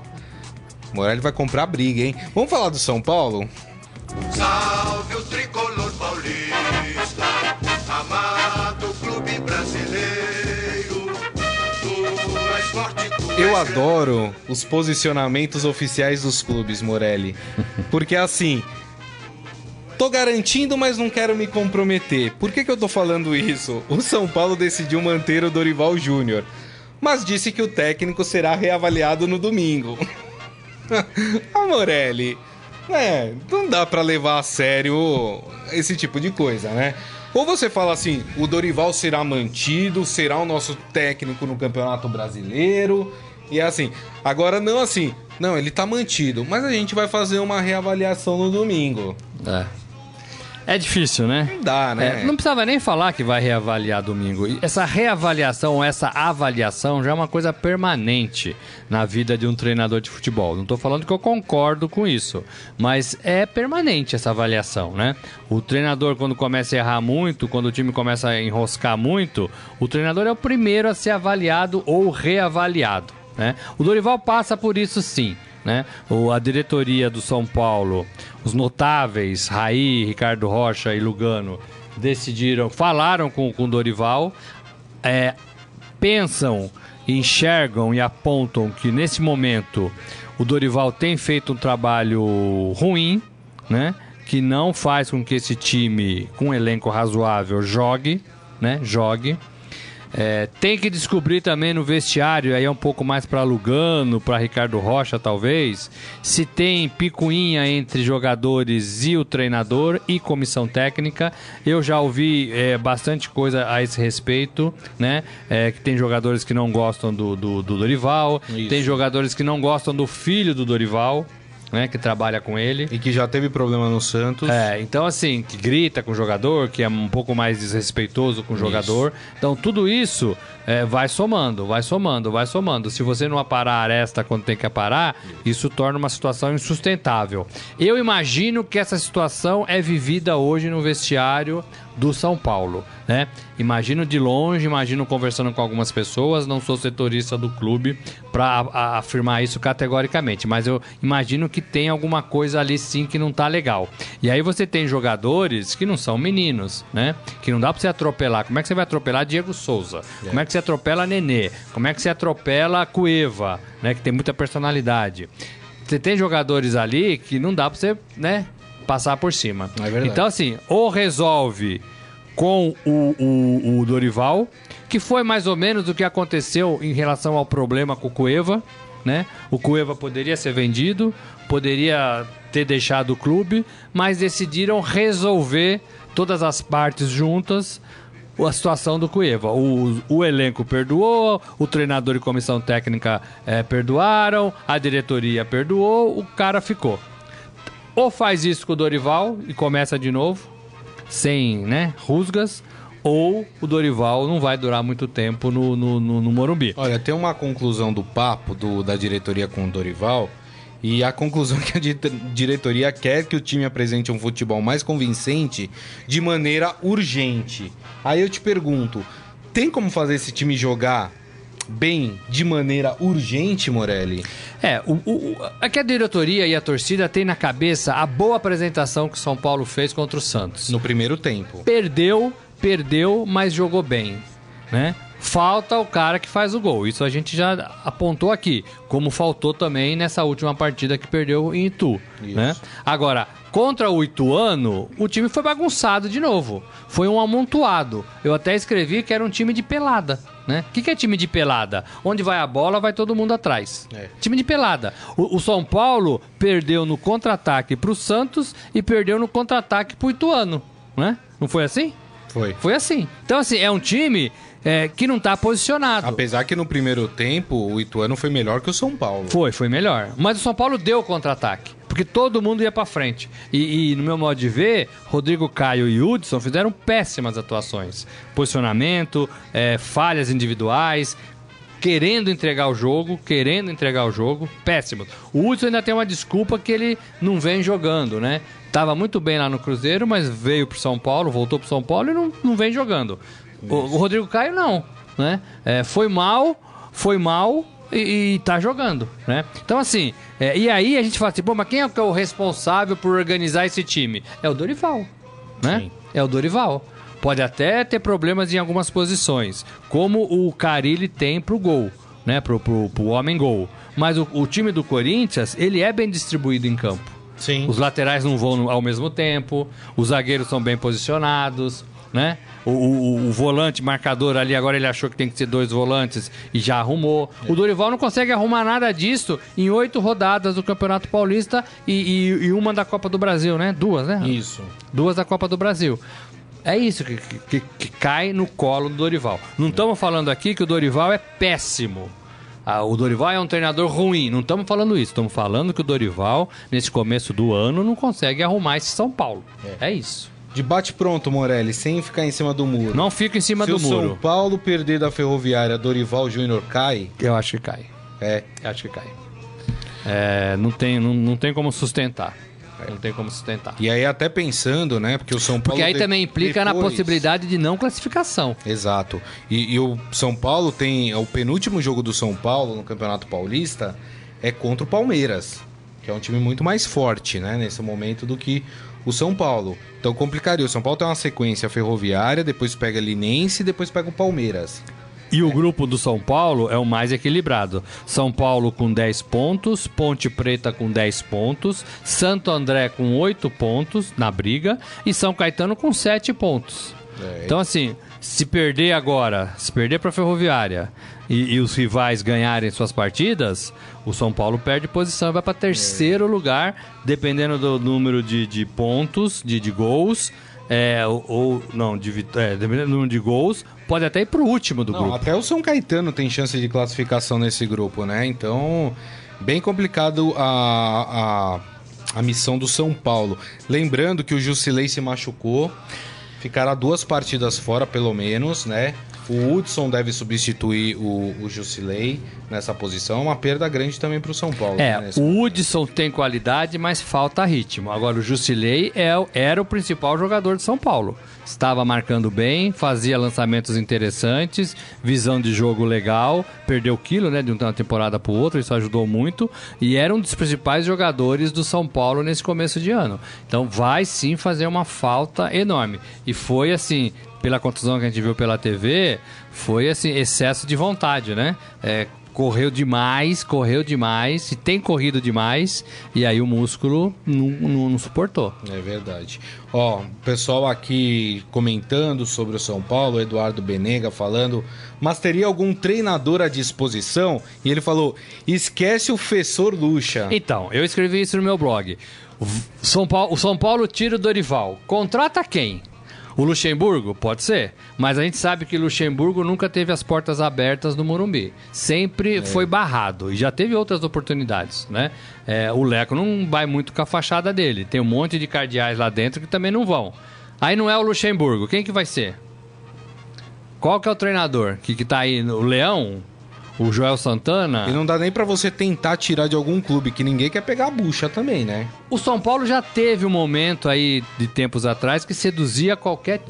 Morelli vai comprar briga, hein? Vamos falar do São Paulo? Salve o tricolor Eu adoro os posicionamentos oficiais dos clubes, Morelli. Porque assim. Tô garantindo, mas não quero me comprometer. Por que, que eu tô falando isso? O São Paulo decidiu manter o Dorival Júnior, mas disse que o técnico será reavaliado no domingo. *laughs* ah, Morelli, né? Não dá pra levar a sério esse tipo de coisa, né? Ou você fala assim, o Dorival será mantido, será o nosso técnico no Campeonato Brasileiro, e é assim. Agora não assim, não, ele tá mantido, mas a gente vai fazer uma reavaliação no domingo. É. É difícil, né? Não dá, né? É, não precisava nem falar que vai reavaliar domingo. Essa reavaliação, essa avaliação já é uma coisa permanente na vida de um treinador de futebol. Não estou falando que eu concordo com isso, mas é permanente essa avaliação, né? O treinador, quando começa a errar muito, quando o time começa a enroscar muito, o treinador é o primeiro a ser avaliado ou reavaliado, né? O Dorival passa por isso sim. Né? O, a diretoria do São Paulo, os notáveis Raí, Ricardo Rocha e Lugano decidiram, falaram com o Dorival, é, pensam, enxergam e apontam que nesse momento o Dorival tem feito um trabalho ruim, né? Que não faz com que esse time com um elenco razoável jogue, né? Jogue. É, tem que descobrir também no vestiário, aí é um pouco mais para Lugano, para Ricardo Rocha talvez, se tem picuinha entre jogadores e o treinador e comissão técnica. Eu já ouvi é, bastante coisa a esse respeito, né? É, que tem jogadores que não gostam do, do, do Dorival, Isso. tem jogadores que não gostam do filho do Dorival, né? Que trabalha com ele. E que já teve problema no Santos. É, então assim, que grita com o jogador, que é um pouco mais desrespeitoso com o jogador. Então tudo isso é, vai somando, vai somando, vai somando. Se você não aparar a aresta quando tem que aparar, isso torna uma situação insustentável. Eu imagino que essa situação é vivida hoje no vestiário do São Paulo, né? Imagino de longe, imagino conversando com algumas pessoas, não sou setorista do clube para afirmar isso categoricamente, mas eu imagino que tem alguma coisa ali sim que não tá legal. E aí você tem jogadores que não são meninos, né? Que não dá para você atropelar. Como é que você vai atropelar Diego Souza? Como é que você atropela Nenê? Como é que você atropela Cueva, né, que tem muita personalidade? Você tem jogadores ali que não dá para você, né, passar por cima. É verdade. Então assim, ou resolve com o, o, o Dorival, que foi mais ou menos o que aconteceu em relação ao problema com o Cueva, né? O Cueva poderia ser vendido, poderia ter deixado o clube, mas decidiram resolver todas as partes juntas a situação do Cueva. O, o elenco perdoou, o treinador e comissão técnica eh, perdoaram, a diretoria perdoou, o cara ficou. Ou faz isso com o Dorival e começa de novo, sem né, rusgas, ou o Dorival não vai durar muito tempo no, no, no, no Morumbi. Olha, tem uma conclusão do papo do- da diretoria com o Dorival. E a conclusão *laughs* que a di- diretoria quer que o time apresente um futebol mais convincente de maneira urgente. Aí eu te pergunto: tem como fazer esse time jogar bem de maneira urgente, Morelli? É, o, o, é que a diretoria e a torcida têm na cabeça a boa apresentação que o São Paulo fez contra o Santos. No primeiro tempo. Perdeu, perdeu, mas jogou bem. Né? falta o cara que faz o gol. Isso a gente já apontou aqui, como faltou também nessa última partida que perdeu em Itu. Né? Agora, contra o Ituano, o time foi bagunçado de novo. Foi um amontoado. Eu até escrevi que era um time de pelada. Né? O que, que é time de pelada? Onde vai a bola, vai todo mundo atrás. É. Time de pelada. O, o São Paulo perdeu no contra-ataque pro Santos e perdeu no contra-ataque pro Ituano. Né? Não foi assim? Foi. Foi assim. Então, assim, é um time é, que não tá posicionado. Apesar que no primeiro tempo o Ituano foi melhor que o São Paulo. Foi, foi melhor. Mas o São Paulo deu o contra-ataque. Porque todo mundo ia pra frente. E, e, no meu modo de ver, Rodrigo Caio e Hudson fizeram péssimas atuações. Posicionamento, é, falhas individuais, querendo entregar o jogo, querendo entregar o jogo, péssimo. O Hudson ainda tem uma desculpa que ele não vem jogando, né? Tava muito bem lá no Cruzeiro, mas veio pro São Paulo, voltou pro São Paulo e não, não vem jogando. O, o Rodrigo Caio não, né? É, foi mal, foi mal e, e tá jogando, né? Então assim, é, e aí a gente fala assim, pô, mas quem é, é o responsável por organizar esse time? É o Dorival, né? Sim. É o Dorival. Pode até ter problemas em algumas posições, como o Carilli tem pro gol, né? Pro, pro, pro homem gol. Mas o, o time do Corinthians, ele é bem distribuído em campo. Sim. Os laterais não vão ao mesmo tempo, os zagueiros são bem posicionados, né? O, o- o volante marcador ali, agora ele achou que tem que ser dois volantes e já arrumou. O Dorival não consegue arrumar nada disso em oito rodadas do Campeonato Paulista e, e- e uma da Copa do Brasil, né? Duas, né? Isso. Duas da Copa do Brasil. É isso que, que- que cai no colo do Dorival. Não estamos falando aqui que o Dorival é péssimo. Ah, o Dorival é um treinador ruim. Não estamos falando isso. Estamos falando que o Dorival, nesse começo do ano, não consegue arrumar esse São Paulo. É, isso. Debate pronto, Morelli, sem ficar em cima do muro. Não fica em cima Se do o São muro. Paulo perder da Ferroviária, Dorival Júnior cai, Eu acho que cai. é. Eu acho que cai. É, não, tem, não, não tem como sustentar. Não tem como sustentar. E aí até pensando, né, porque o São Paulo... Porque aí de- também implica na depois- possibilidade de não classificação. Exato. E, e o São Paulo tem... O penúltimo jogo do São Paulo no Campeonato Paulista é contra o Palmeiras, que é um time muito mais forte, né, nesse momento do que o São Paulo. Então complicaria. O São Paulo tem uma sequência ferroviária, depois pega Linense e depois pega o Palmeiras. E o grupo do São Paulo é o mais equilibrado. São Paulo com 10 pontos, Ponte Preta com 10 pontos, Santo André com 8 pontos na briga e São Caetano com 7 pontos. É. Então, assim, se perder agora, se perder para a Ferroviária e, e os rivais ganharem suas partidas, o São Paulo perde posição e vai para terceiro lugar, dependendo do número de, de pontos, de, de gols. É, ou, ou- não, de, é, dependendo do número de gols, pode até ir pro último do Não, grupo. até o São Caetano tem chance de classificação nesse grupo, né? Então, bem complicado a, a, a missão do São Paulo. Lembrando que o Jusilei se machucou, ficará duas partidas fora, pelo menos, né? O Hudson deve substituir o, o Jusilei nessa posição. É uma perda grande também para o São Paulo. né, É, nesse o Hudson tem qualidade, mas falta ritmo. Agora, o Jusilei é, era o principal jogador de São Paulo. Estava marcando bem, fazia lançamentos interessantes, visão de jogo legal, perdeu quilo, né, de uma temporada para outra, isso ajudou muito, e era um dos principais jogadores do São Paulo nesse começo de ano. Então, vai sim fazer uma falta enorme. E foi assim, pela contusão que a gente viu pela TV, foi assim, excesso de vontade, né? É, correu demais, correu demais, e tem corrido demais, e aí o músculo não, não- não suportou. É verdade. Ó, pessoal aqui comentando sobre o São Paulo, Eduardo Benega falando, mas teria algum treinador à disposição? E ele falou: esquece o Fessor Lucha. Então, eu escrevi isso no meu blog. São Paulo, o São Paulo tira o Dorival. Contrata quem? O Luxemburgo? Pode ser. Mas a gente sabe que Luxemburgo nunca teve as portas abertas no Morumbi. Sempre foi barrado. E já teve outras oportunidades, né? É, o Leco não vai muito com a fachada dele. Tem um monte de cardeais lá dentro que também não vão. Aí não é o Luxemburgo. Quem que vai ser? Qual que é o treinador? Que, que tá aí? O Leão? O Joel Santana? E não dá nem pra você tentar tirar de algum clube, que ninguém quer pegar a bucha também, né? O São Paulo já teve um momento aí de tempos atrás que seduzia qualquer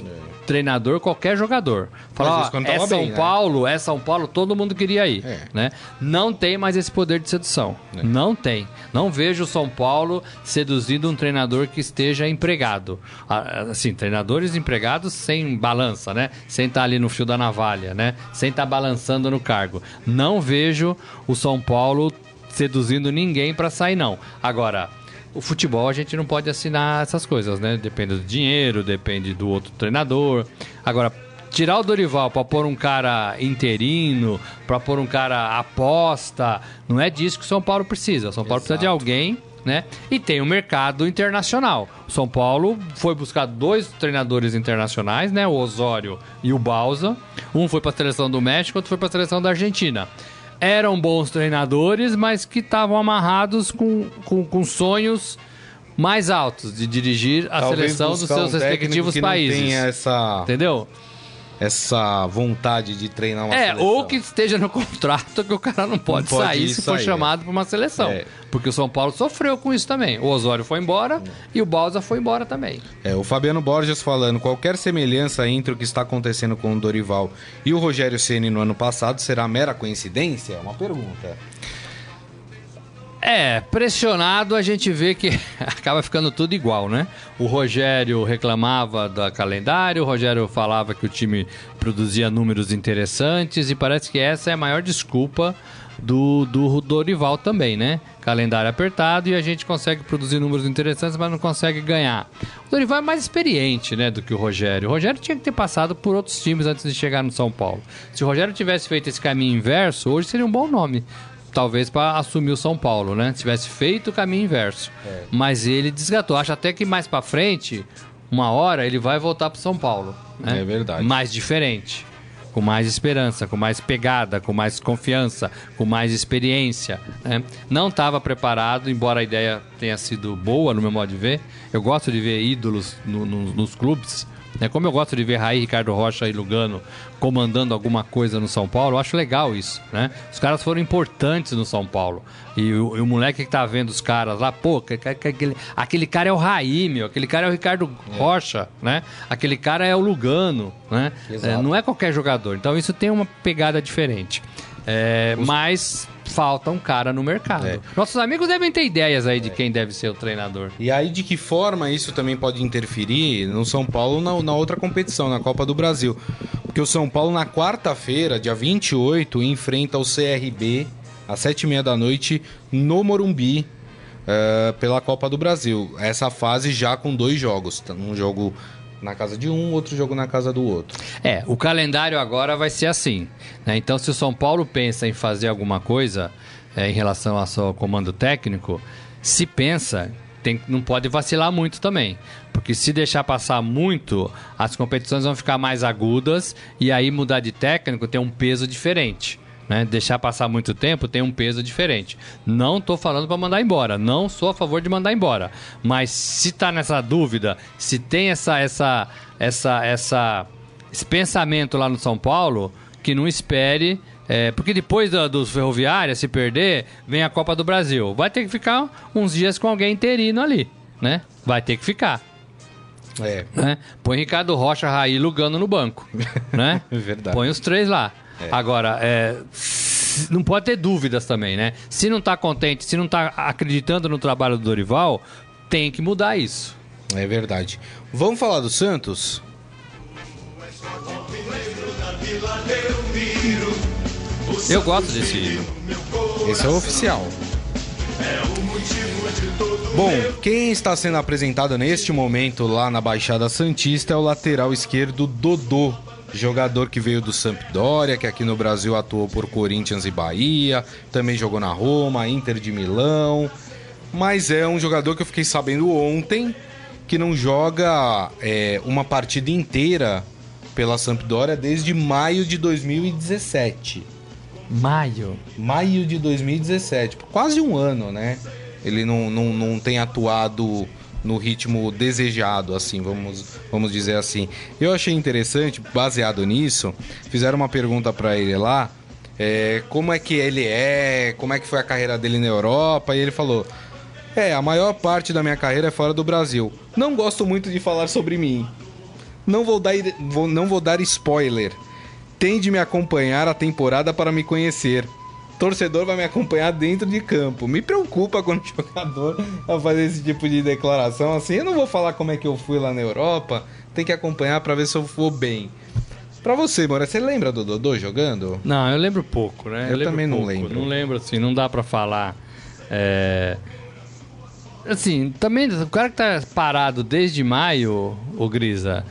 treinador qualquer jogador. Fala, Mas ó, é São bem, né? Paulo, é São Paulo, todo mundo queria ir, É. né? Não tem mais esse poder de sedução. Não tem. Não vejo o São Paulo seduzindo um treinador que esteja empregado. Assim, treinadores empregados sem balança, né? Sem estar ali no fio da navalha, né? Sem estar balançando no cargo. Não vejo o São Paulo seduzindo ninguém para sair, não. Agora, o futebol a gente não pode assinar essas coisas, né? Depende do dinheiro, depende do outro treinador. Agora, tirar o Dorival para pôr um cara interino, para pôr um cara aposta, não é disso que o São Paulo precisa. O São Paulo precisa de alguém, né? E tem o mercado internacional. O São Paulo foi buscar dois treinadores internacionais, né? O Osório e o Balsa. Um foi para a seleção do México, outro foi para a seleção da Argentina eram bons treinadores, mas que estavam amarrados com, com, com sonhos mais altos de dirigir a Talvez seleção dos seus um respectivos que não países. tenha essa, Entendeu? Essa vontade de treinar uma É, seleção. ou que esteja no contrato que o cara não pode, pode sair se for sair, chamado para uma seleção. É. Porque o São Paulo sofreu com isso também. O Osório foi embora e o Balsa foi embora também. É, o Fabiano Borges falando, qualquer semelhança entre o que está acontecendo com o Dorival e o Rogério Ceni no ano passado será mera coincidência? É uma pergunta. É, pressionado a gente vê que *laughs* acaba ficando tudo igual, né? O Rogério reclamava da calendário, o Rogério falava que o time produzia números interessantes e parece que essa é a maior desculpa do, do Dorival também, né? Calendário apertado e a gente consegue produzir números interessantes, mas não consegue ganhar. O Dorival é mais experiente, né, do que o Rogério. O Rogério tinha que ter passado por outros times antes de chegar no São Paulo. Se o Rogério tivesse feito esse caminho inverso, hoje seria um bom nome talvez para assumir o São Paulo, né? Se tivesse feito o caminho inverso. Mas ele desgatou. Acho até que mais para frente, uma hora, ele vai voltar para São Paulo. né? É verdade. Mais diferente. Com mais esperança, com mais pegada, com mais confiança, com mais experiência. né? Não estava preparado, embora a ideia tenha sido boa, no meu modo de ver. Eu gosto de ver ídolos no- no- nos clubes. Né? Como eu gosto de ver Raí, Ricardo Rocha e Lugano comandando alguma coisa no São Paulo, eu acho legal isso, né? Os caras foram importantes no São Paulo. E o, e o moleque que tá vendo os caras lá, pô, que- que- que- aquele, aquele cara é o Raí, meu, aquele cara é o Ricardo Rocha, né? Aquele cara é o Lugano, né? É, não é qualquer jogador. Então isso tem uma pegada diferente. É, Mas falta um cara no mercado. É. Nossos amigos devem ter ideias aí de quem deve ser o treinador. E aí, de que forma isso também pode interferir no São Paulo na, na outra competição, na Copa do Brasil? Porque o São Paulo, na quarta-feira, dia 28, enfrenta o CRB às sete e meia da noite no Morumbi eh, pela Copa do Brasil. Essa fase já com dois jogos. tá? Um jogo na casa de um, outro jogo na casa do outro. É, o calendário agora vai ser assim. né? Então, se o São Paulo pensa em fazer alguma coisa é, em relação ao seu comando técnico, se pensa, tem, não pode vacilar muito também. Porque se deixar passar muito, as competições vão ficar mais agudas e aí mudar de técnico tem um peso diferente. Né? Deixar passar muito tempo tem um peso diferente. Não estou falando para mandar embora, não sou a favor de mandar embora. Mas se tá nessa dúvida, se tem essa essa essa essa esse pensamento lá no São Paulo, que não espere, é, porque depois da, dos Ferroviária, se perder, vem a Copa do Brasil. Vai ter que ficar uns dias com alguém interino ali, né? Vai ter que ficar. É, Né? Põe Ricardo Rocha, Raí Lugano no banco, né? *laughs* Verdade. Põe os três lá. Agora, é, não pode ter dúvidas também, né? Se não tá contente, se não tá acreditando no trabalho do Dorival, tem que mudar isso. é verdade. Vamos falar do Santos? Eu gosto desse hino. Esse é o oficial. Bom, quem está sendo apresentado neste momento lá na Baixada Santista é o lateral esquerdo Dodô, jogador que veio do Sampdoria, que aqui no Brasil atuou por Corinthians e Bahia, também jogou na Roma, Inter de Milão, mas é um jogador que eu fiquei sabendo ontem que não joga é, uma partida inteira pela Sampdoria desde maio de 2017 Maio. maio de 2017, quase um ano, né? Ele não, não, não tem atuado no ritmo desejado, assim, vamos, vamos dizer assim. Eu achei interessante, baseado nisso, fizeram uma pergunta pra ele lá, é, como é que ele é, como é que foi a carreira dele na Europa, e ele falou: É, a maior parte da minha carreira é fora do Brasil. Não gosto muito de falar sobre mim. Não vou dar, vou, não vou dar spoiler. Tende me acompanhar a temporada para me conhecer. Torcedor vai me acompanhar dentro de campo. Me preocupa quando o jogador vai fazer esse tipo de declaração assim. Eu não vou falar como é que eu fui lá na Europa. Tem que acompanhar para ver se eu for bem. Pra você, Moura, você lembra do Dodô jogando? Não, eu lembro pouco, né? Eu lembro também não pouco. lembro. Não lembro, assim, não dá pra falar. É... Assim, também, o cara que tá parado desde maio, o Grisa,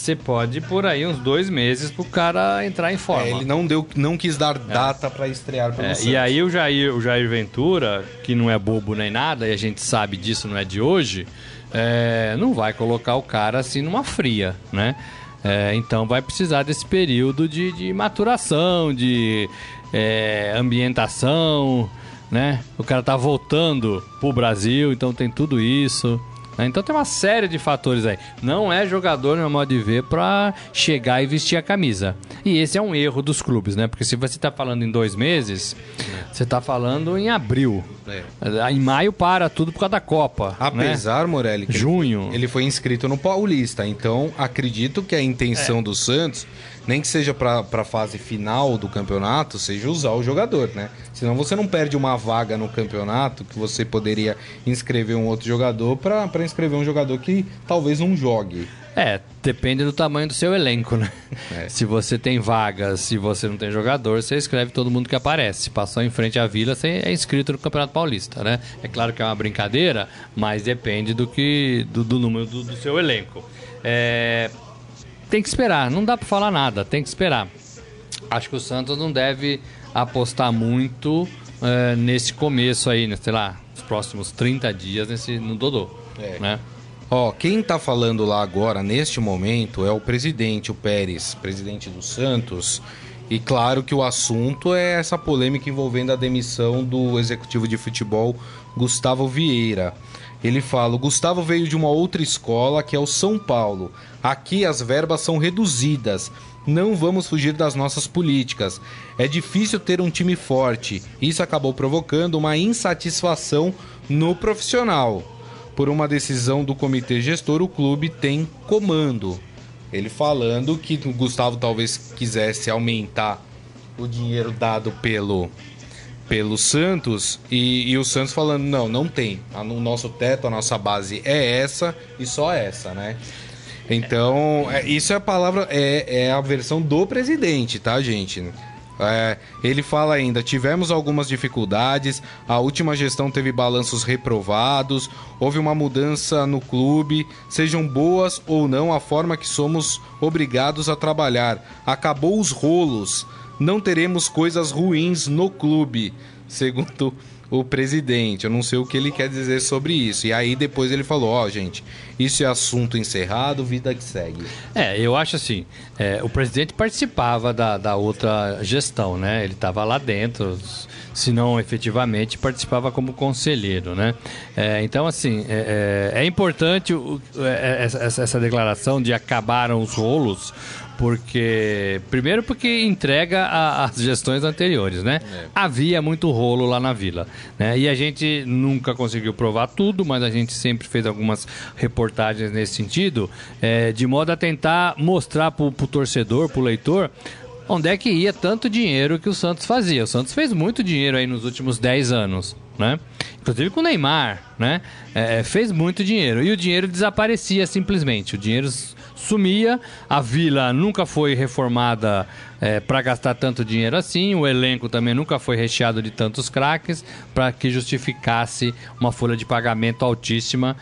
você pode por aí uns dois meses pro cara entrar em forma. É, ele não deu, não quis dar data pra estrear pelo É, Santos. e aí o Jair, o Jair Ventura, que não é bobo nem nada, e a gente sabe disso, não é de hoje, é, não vai colocar o cara assim numa fria, né? É, então vai precisar desse período de, de maturação, de é, ambientação, né? O cara tá voltando pro Brasil, então tem tudo isso. Né? Então tem uma série de fatores aí. Não é jogador, no meu modo de ver, pra chegar e vestir a camisa. E esse é um erro dos clubes, né? Porque se você tá falando em dois meses, você tá falando em abril. É. Em maio para tudo por causa da Copa. né? Apesar, Morelli, que Junho. ele foi inscrito no Paulista. Então, acredito que a intenção É. do Santos, nem que seja pra, pra fase final do campeonato, seja usar o jogador, né? Senão você não perde uma vaga no campeonato que você poderia inscrever um outro jogador pra inscrever um jogador que talvez não jogue. É, depende do tamanho do seu elenco, né? É. Se você tem vagas, se você não tem jogador, você escreve todo mundo que aparece. Se passou em frente à vila, você é inscrito no Campeonato Paulista, né? É claro que é uma brincadeira, mas depende do que do, do número do, do seu elenco. É, tem que esperar, não dá pra falar nada, tem que esperar. Acho que o Santos não deve apostar muito é, nesse começo aí, né? sei lá, os próximos 30 dias nesse, no Dodô, É. né? Ó, quem tá falando lá agora, neste momento, é o presidente, o Pérez, presidente do Santos. E claro que o assunto é essa polêmica envolvendo a demissão do executivo de futebol, Gustavo Vieira. Ele fala: o Gustavo veio de uma outra escola, que é o São Paulo. Aqui as verbas são reduzidas. Não vamos fugir das nossas políticas. É difícil ter um time forte. Isso acabou provocando uma insatisfação no profissional. Por uma decisão do comitê gestor, o clube tem comando. Ele falando que o Gustavo talvez quisesse aumentar o dinheiro dado pelo pelo Santos e, e o Santos falando não, não tem. O nosso teto, a nossa base é essa e só essa, né? Então, é, isso é a palavra, é, é a versão do presidente, tá, gente? É, ele fala ainda: tivemos algumas dificuldades, a última gestão teve balanços reprovados, houve uma mudança no clube, sejam boas ou não a forma que somos obrigados a trabalhar. Acabou os rolos, não teremos coisas ruins no clube, segundo o presidente. Eu não sei o que ele quer dizer sobre isso. E aí depois ele falou: ó, gente, isso é assunto encerrado, vida que segue. É, eu acho assim, é, o presidente participava da, da outra gestão, né? Ele estava lá dentro, se não efetivamente participava como conselheiro, né? É, então, assim, é, é- é importante o- é, essa, essa- essa declaração de acabaram os rolos, porque primeiro porque entrega a- as gestões anteriores, né? Havia muito rolo lá na vila, né? E a gente nunca conseguiu provar tudo, mas a gente sempre fez algumas reportagens nesse sentido, é, de modo a tentar mostrar pro, pro torcedor, pro leitor, onde é que ia tanto dinheiro que o Santos fazia. O Santos fez muito dinheiro aí nos últimos 10 anos, né? Inclusive com o Neymar, né? É, fez muito dinheiro. E o dinheiro desaparecia simplesmente. O dinheiro sumia, a vila nunca foi reformada para gastar tanto dinheiro assim, o elenco também nunca foi recheado de tantos craques para que justificasse uma folha de pagamento altíssima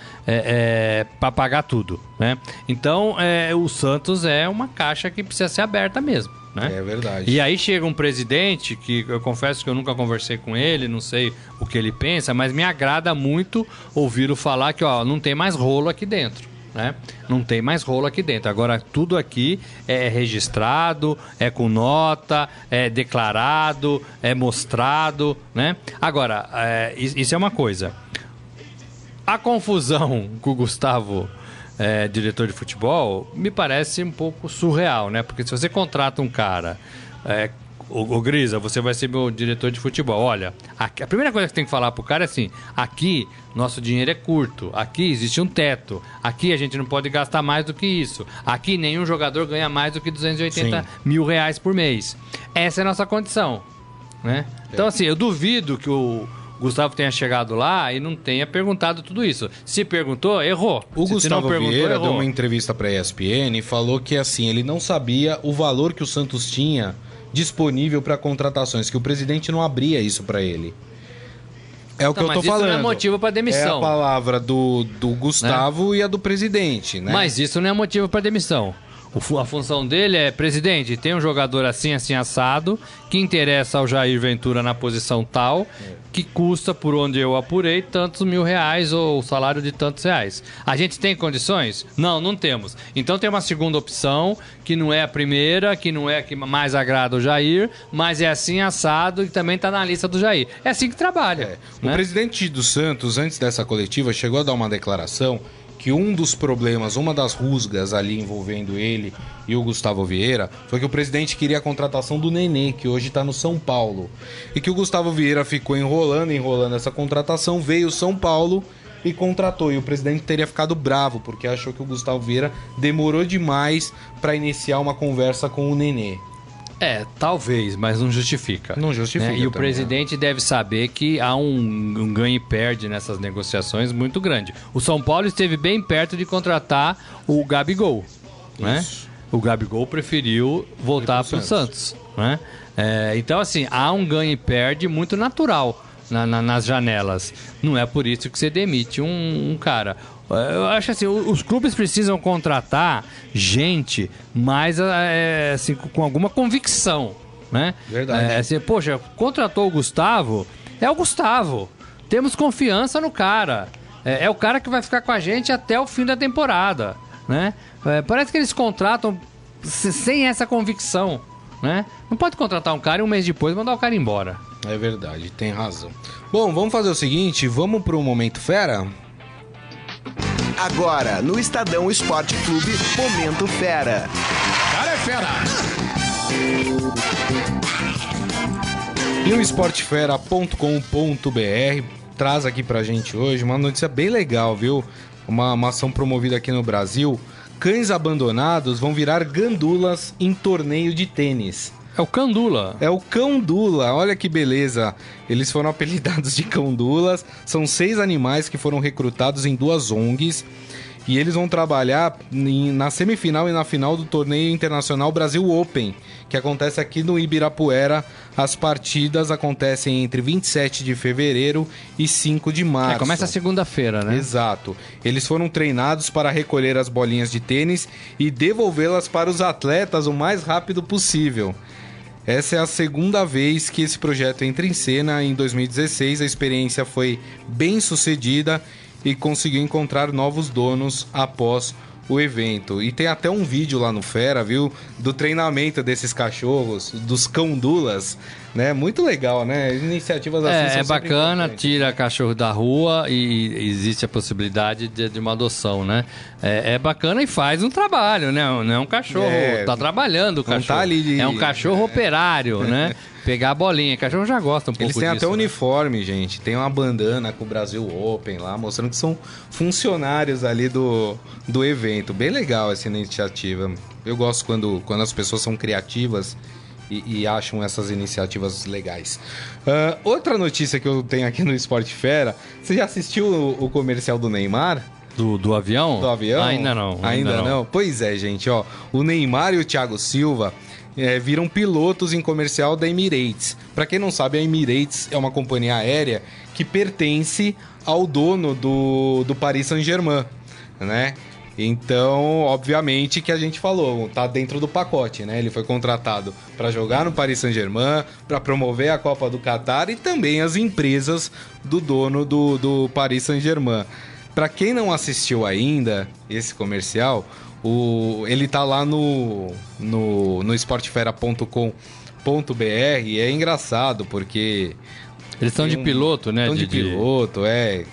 para pagar tudo, né? Então, é, o Santos é uma caixa que precisa ser aberta mesmo, né? É verdade. E aí chega um presidente que eu confesso que eu nunca conversei com ele, não sei o que ele pensa, mas me agrada muito ouvi-lo falar que ó, não tem mais rolo aqui dentro. Né? Não tem mais rolo aqui dentro. Agora tudo aqui é registrado, é com nota, é declarado, é mostrado, né? Agora, é, is- isso é uma coisa. A confusão *laughs* com o Gustavo, é, diretor de futebol, me parece um pouco surreal, né? Porque se você contrata um cara é, ô, ô Grisa, você vai ser meu diretor de futebol. Olha, aqui- a primeira coisa que tem que falar pro cara é assim: aqui nosso dinheiro é curto, aqui existe um teto, aqui a gente não pode gastar mais do que isso, aqui nenhum jogador ganha mais do que 280 Sim. mil reais por mês. Essa é a nossa condição. Né? Então, assim, eu duvido que o Gustavo tenha chegado lá e não tenha perguntado tudo isso. Se perguntou, errou. O se, Gustavo não perguntou, Vieira errou. deu uma entrevista para a ESPN e falou que assim ele não sabia o valor que o Santos tinha disponível para contratações, que o presidente não abria isso para ele. É o que Tá, eu mas tô isso não é falando. motivo pra demissão. É a palavra do, do Gustavo e a do presidente, né? Mas isso não é motivo para demissão. O a função dele é, presidente, tem um jogador assim, assim, assado, que interessa ao Jair Ventura na posição tal, que custa, por onde eu apurei, tantos mil reais ou o salário de tantos reais. A gente tem condições? Não, não temos. Então tem uma segunda opção, que não é a primeira, que não é a que mais agrada o Jair, mas é assim, assado, e também está na lista do Jair. É assim que trabalha. O né? presidente do Santos, antes dessa coletiva, chegou a dar uma declaração que um dos problemas, uma das rusgas ali envolvendo ele e o Gustavo Vieira, foi que o presidente queria a contratação do Nenê, que hoje está no São Paulo. E que o Gustavo Vieira ficou enrolando, enrolando essa contratação, veio São Paulo e contratou. E o presidente teria ficado bravo, porque achou que o Gustavo Vieira demorou demais para iniciar uma conversa com o Nenê. É, talvez, mas não justifica. Não justifica né? E o também, presidente deve saber que há um, um ganho e perde nessas negociações muito grande. O São Paulo esteve bem perto de contratar o Gabigol. Né? Isso. O Gabigol preferiu voltar para o Santos. né? É, então, assim, há um ganho e perde muito natural na- na- nas janelas. Não é por isso que você demite um, um cara. Eu acho assim, o- os clubes precisam contratar gente mais é, assim, com alguma convicção, né? Verdade. É, assim, poxa, contratou o Gustavo, é o Gustavo. Temos confiança no cara. É, é o cara que vai ficar com a gente até o fim da temporada, né? É, parece que eles contratam se- sem essa convicção, né? Não pode contratar um cara e um mês depois mandar o cara embora. É verdade, tem razão. Bom, vamos fazer o seguinte, vamos pro Momento Fera? Agora, no Estadão Esporte Clube, Momento Fera. Cara é fera! E o esportefera.com.br traz aqui pra gente hoje uma notícia bem legal, viu? Uma, uma ação promovida aqui no Brasil. Cães abandonados vão virar gandulas em torneio de tênis. É o Candula. É o Cão Dula, olha que beleza. Eles foram apelidados de Cão Dulas. São seis animais que foram recrutados em duas ONGs. E eles vão trabalhar na semifinal e na final do torneio internacional Brasil Open, que acontece aqui no Ibirapuera. As partidas acontecem entre 27 de fevereiro e 5 de março. É, começa segunda-feira, né? Exato. Eles foram treinados para recolher as bolinhas de tênis e devolvê-las para os atletas o mais rápido possível. Essa é a segunda vez que esse projeto entra em cena. Em 2016, a experiência foi bem sucedida e conseguiu encontrar novos donos após o evento. E tem até um vídeo lá no Fera, viu? Do treinamento desses cachorros, dos cãodulas, né? Muito legal, né? Iniciativas assim É, é bacana, tira cachorro da rua e existe a possibilidade de, de uma adoção, né? É, é bacana e faz um trabalho, né? Não é um cachorro, É, tá trabalhando o não cachorro. tá ali É um cachorro *laughs* operário, né? Pegar a bolinha, cachorro já gosta um pouco Eles têm disso. até né? uniforme, gente. Tem uma bandana com o Brasil Open lá, mostrando que são funcionários ali do, do evento. Bem legal essa iniciativa. Eu gosto quando, quando as pessoas são criativas e, e acham essas iniciativas legais. Ah, outra notícia que eu tenho aqui no Esporte Fera. Você já assistiu o, o comercial do Neymar? Do, do avião? do avião? Ainda não. Ainda, não. Pois é, gente, ó. O Neymar e o Thiago Silva é, viram pilotos em comercial da Emirates. Pra quem não sabe, a Emirates é uma companhia aérea que pertence ao dono do, do Paris Saint-Germain, né? Então, obviamente que a gente falou, tá dentro do pacote, né? Ele foi contratado para jogar no Paris Saint-Germain, para promover a Copa do Catar e também as empresas do dono do, do Paris Saint-Germain. Pra quem não assistiu ainda esse comercial, o, ele tá lá no, no, no esportefera.com.br e é engraçado porque Eles estão de um- piloto, né? Estão de, piloto, é.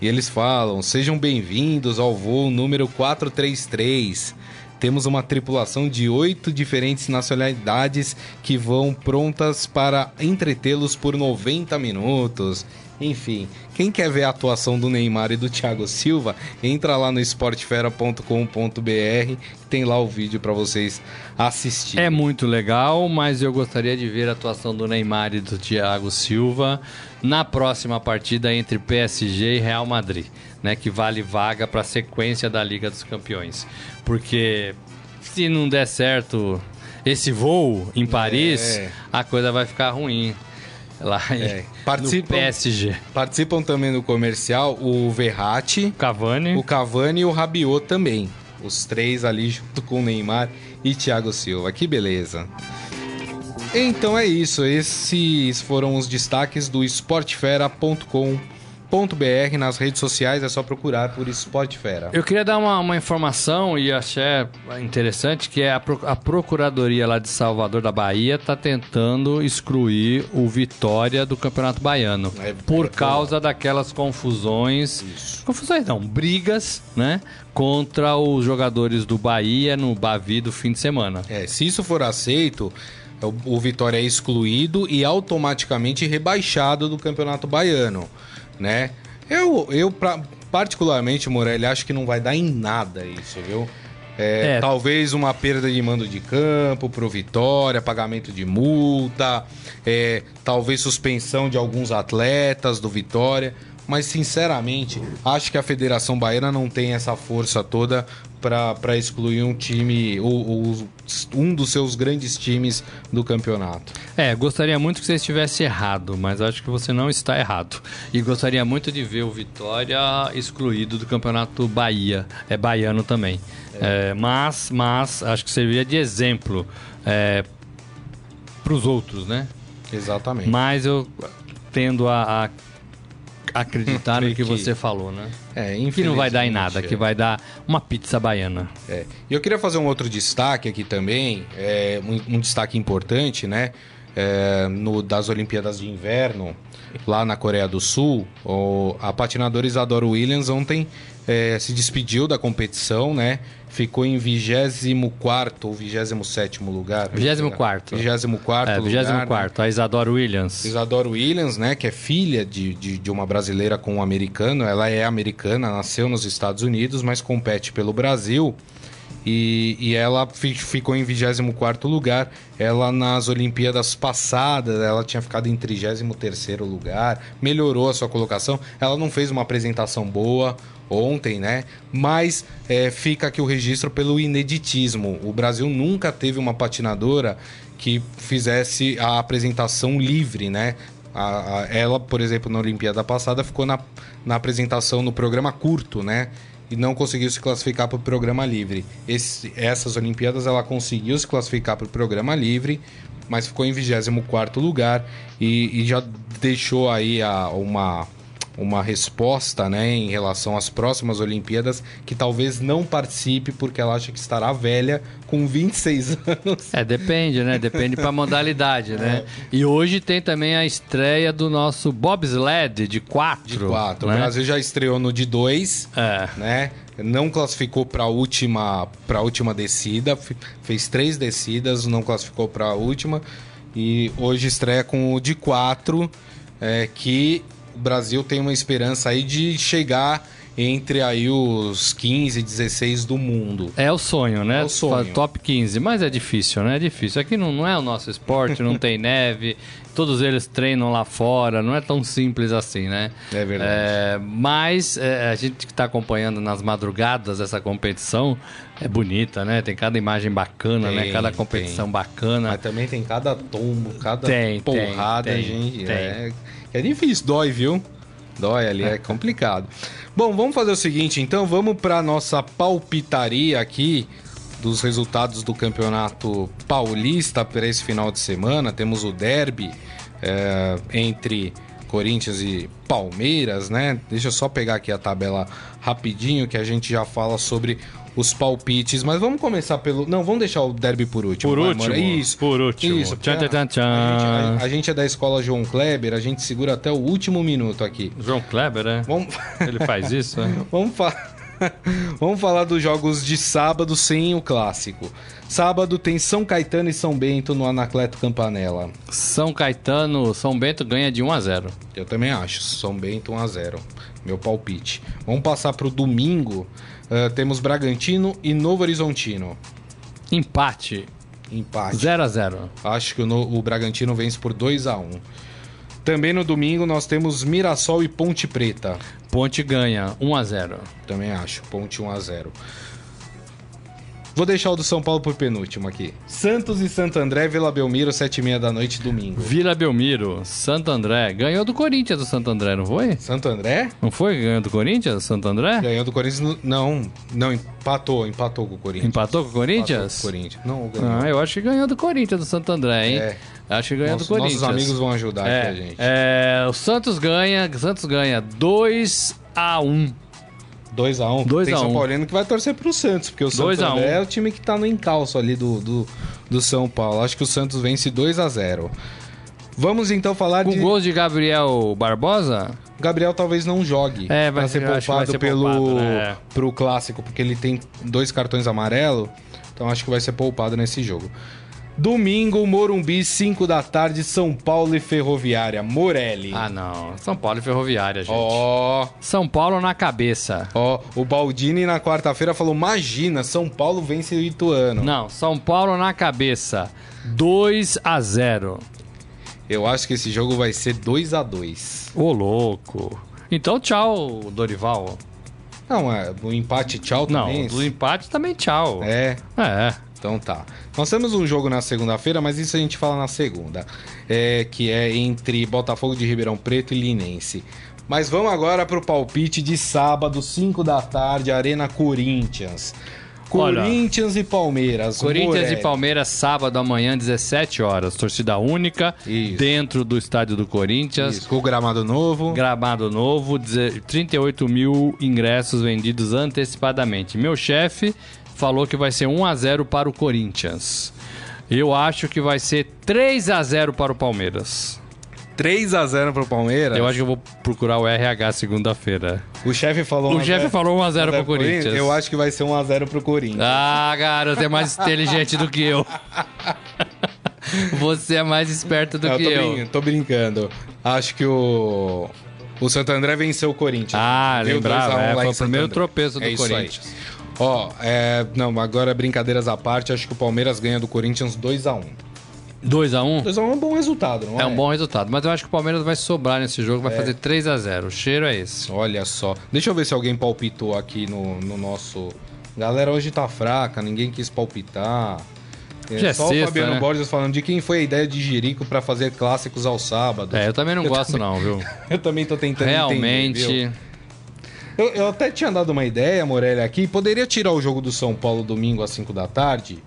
E eles falam: sejam bem-vindos ao voo número 433. temos uma tripulação de oito diferentes nacionalidades que vão prontas para entretê-los por 90 minutos. Enfim, quem quer ver a atuação do Neymar e do Thiago Silva, entra lá no esportefera.com.br, tem lá o vídeo para vocês assistirem. É muito legal, mas eu gostaria de ver a atuação do Neymar e do Thiago Silva na próxima partida entre PSG e Real Madrid, né, que vale vaga para a sequência da Liga dos Campeões. Porque se não der certo esse voo em Paris, É. a coisa vai ficar ruim. Lá É. Participam- PSG. Participam também do comercial o Verratti, Cavani. o Cavani e o Rabiot também. Os três ali junto com o Neymar e Thiago Silva. Que beleza. Então é isso. Esses foram os destaques do esportefera.com.br nas redes sociais. É só procurar por Esportefera. Eu queria dar uma, uma informação e achei interessante que é a, a Procuradoria lá de Salvador da Bahia está tentando excluir o Vitória do Campeonato Baiano É, por é, causa daquelas confusões, confusões não, brigas, né, contra os jogadores do Bahia no Bavi do fim de semana. É, se isso for aceito, o Vitória é excluído e automaticamente rebaixado do Campeonato Baiano, né? Eu, eu pra- particularmente, Morelli, acho que não vai dar em nada isso, viu? É, É. Talvez uma perda de mando de campo pro Vitória, pagamento de multa, é, talvez suspensão de alguns atletas do Vitória. Mas, sinceramente, acho que a Federação Baiana não tem essa força toda para excluir um time, ou, ou um dos seus grandes times do campeonato. É, gostaria muito que você estivesse errado, mas acho que você não está errado. E gostaria muito de ver o Vitória excluído do Campeonato Bahia, é baiano também. É, mas, mas acho que serviria de exemplo é, para os outros, né? Exatamente. Mas eu tendo a, a acreditar no que Que- você falou, né? É, Que não vai dar em nada, é. que vai dar uma pizza baiana. É. E eu queria fazer um outro destaque aqui também, é, um, um destaque importante, né? É, no, das Olimpíadas de Inverno, lá na Coreia do Sul, o- a patinadora Isadora Williams ontem é, se despediu da competição, né? Ficou em 24 ou 27 lugar. 24º. 24 É, lugar. 24 né? a Isadora Williams. Isadora Williams, né, que é filha de, de, de uma brasileira com um americano, ela é americana, nasceu nos Estados Unidos, mas compete pelo Brasil. E, e ela fi- ficou em 24 lugar. Ela nas Olimpíadas passadas, ela tinha ficado em 33 lugar, melhorou a sua colocação. Ela não fez uma apresentação boa ontem, né? Mas é, fica aqui o registro pelo ineditismo. O Brasil nunca teve uma patinadora que fizesse a apresentação livre, né? A- a- ela, por exemplo, na Olimpíada passada ficou na, na apresentação no programa curto, né? E não conseguiu se classificar para o programa livre. Esse- essas Olimpíadas ela conseguiu se classificar para o programa livre, mas ficou em 24 lugar e, e já deixou aí a- uma, uma resposta né, em relação às próximas Olimpíadas que talvez não participe porque ela acha que estará velha com 26 *laughs* anos. É, depende, né? Depende pra modalidade, É. né? E hoje tem também a estreia do nosso bobsled de 4. De quatro. Né? O Brasil já estreou no de dois, É. né? Não classificou para a última, pra última descida, fez três descidas, não classificou para a última. E hoje estreia com o de quatro, é, que o Brasil tem uma esperança aí de chegar entre aí os 15, 16 do mundo. É o sonho, né? É o sonho. Top 15, mas é difícil, né? É difícil. Aqui não, não é o nosso esporte, não tem *laughs* neve, todos eles treinam lá fora, não é tão simples assim, né? É verdade. É, mas é, a gente que está acompanhando nas madrugadas essa competição é bonita, né? Tem cada imagem bacana, né? Tem, Cada competição bacana. Mas também tem cada tombo, cada Tem, tem, porrada, tem, gente. tem. É, é difícil, dói, viu? Dói ali, é complicado. Bom, vamos fazer o seguinte, então, vamos para nossa palpitaria aqui dos resultados do Campeonato Paulista para esse final de semana. Temos o derby é, entre Corinthians e Palmeiras, né? Deixa eu só pegar aqui a tabela rapidinho que a gente já fala sobre os palpites, mas vamos começar pelo. Não, vamos deixar o derby por último. Por vai, último, Moura? Isso. por último. Isso. Tchan, tchan, tchan. A, gente, a- a gente é da escola João Kleber, a gente segura até o último minuto aqui. João Kleber, né? Vamos, *laughs* Ele faz isso, né? vamos, fa- *laughs* Vamos falar dos jogos de sábado sem o clássico. Sábado tem São Caetano e São Bento no Anacleto Campanella. São Caetano, São Bento ganha de 1 a 0. Eu também acho. São Bento 1x0. Meu palpite. Vamos passar pro domingo. Ah, temos Bragantino e Novo Horizontino. Empate, Empate. 0 a 0. Acho que o, no- o Bragantino vence por 2 a 1 Também no domingo nós temos Mirassol e Ponte Preta. Ponte ganha 1 a 0. Também acho. Ponte 1 a 0 Vou deixar o do São Paulo por penúltimo aqui. Santos e Santo André, Vila Belmiro, 7h30 da noite, domingo. Vila Belmiro, Santo André, ganhou do Corinthians do Santo André, não foi? Santo André? Não foi ganhou do Corinthians, Santo André? Ganhou do Corinthians. Não, não, empatou, empatou com o Corinthians. Empatou com o Corinthians? Empatou com o Corinthians. Não, ganhou. Ah, eu acho que ganhou do Corinthians do Santo André, hein? É. Acho que ganhou Nossos- do Corinthians. Nossos amigos vão ajudar aqui a É, gente. é, o Santos ganha, Santos ganha 2 a 1. 2x1. Dois Tem São um. Paulino que vai torcer pro Santos, porque o Santos a um. é o time que tá no encalço ali do, do, do São Paulo. Acho que o Santos vence 2x0. Vamos então falar Com de. gols de Gabriel Barbosa? Gabriel talvez não jogue. É, vai pra ser que vai poupado ser pelo poupado, né? pro clássico, porque ele tem dois cartões amarelos. Então acho que vai ser poupado nesse jogo. Domingo, Morumbi, 5 da tarde, São Paulo e Ferroviária. Morelli. Ah, não. São Paulo e Ferroviária, gente. Ó, São Paulo na cabeça. ó, o Baldini na quarta-feira falou: imagina, São Paulo vence o Ituano. Não, São Paulo na cabeça. 2 a 0. Eu acho que esse jogo vai ser 2 a 2 Ô, louco. Então, tchau, Dorival. Não, é, o empate tchau Não, também. do empate também tchau. É, É. então tá. Nós temos um jogo na segunda-feira, mas isso a gente fala na segunda. É, que é entre Botafogo de Ribeirão Preto e Linense. Mas vamos agora pro palpite de sábado, 5 da tarde, Arena Corinthians. Olha, Corinthians e Palmeiras. Corinthians Morelli. e Palmeiras, sábado amanhã, 17 horas. Torcida única, Isso. dentro do estádio do Corinthians. Isso, com o gramado novo. Gramado novo, deze- 38 mil ingressos vendidos antecipadamente. Meu chefe falou que vai ser 1 a 0 para o Corinthians. Eu acho que vai ser 3 a 0 para o Palmeiras. 3 a 0 pro Palmeiras. Eu acho que eu vou procurar o RH segunda-feira. O chefe falou O 1 a chefe 0 falou 1 a 0 1 pro Corinthians. Eu acho que vai ser 1 a 0 pro Corinthians. Ah, garoto, é mais inteligente do que eu. Você é mais esperto do Não, que tô, eu. brin- tô brincando. Acho que o. O Santo André venceu o Corinthians. Ah, Deu lembrava, 2 a 1 é, foi o primeiro tropeço do É. Corinthians. Ó, é, não, agora brincadeiras à parte, acho que o Palmeiras ganha do Corinthians 2 a 1 2 a 1 2 a 1 é um bom resultado, não é? É um bom resultado, mas eu acho que o Palmeiras vai sobrar nesse jogo, vai fazer 3 a 0 O cheiro é esse. Olha só. Deixa eu ver se alguém palpitou aqui no, no nosso. Galera, hoje tá fraca, ninguém quis palpitar. É, Já é só o sexta, Fabiano né? Borges falando de quem foi a ideia de Jerico pra fazer clássicos aos sábados. É, eu também não gosto não, viu? *laughs* Eu também tô tentando Realmente, entender, viu? Eu, eu até tinha dado uma ideia, Morelli, aqui. Poderia tirar o jogo do São Paulo domingo às 5 da tarde.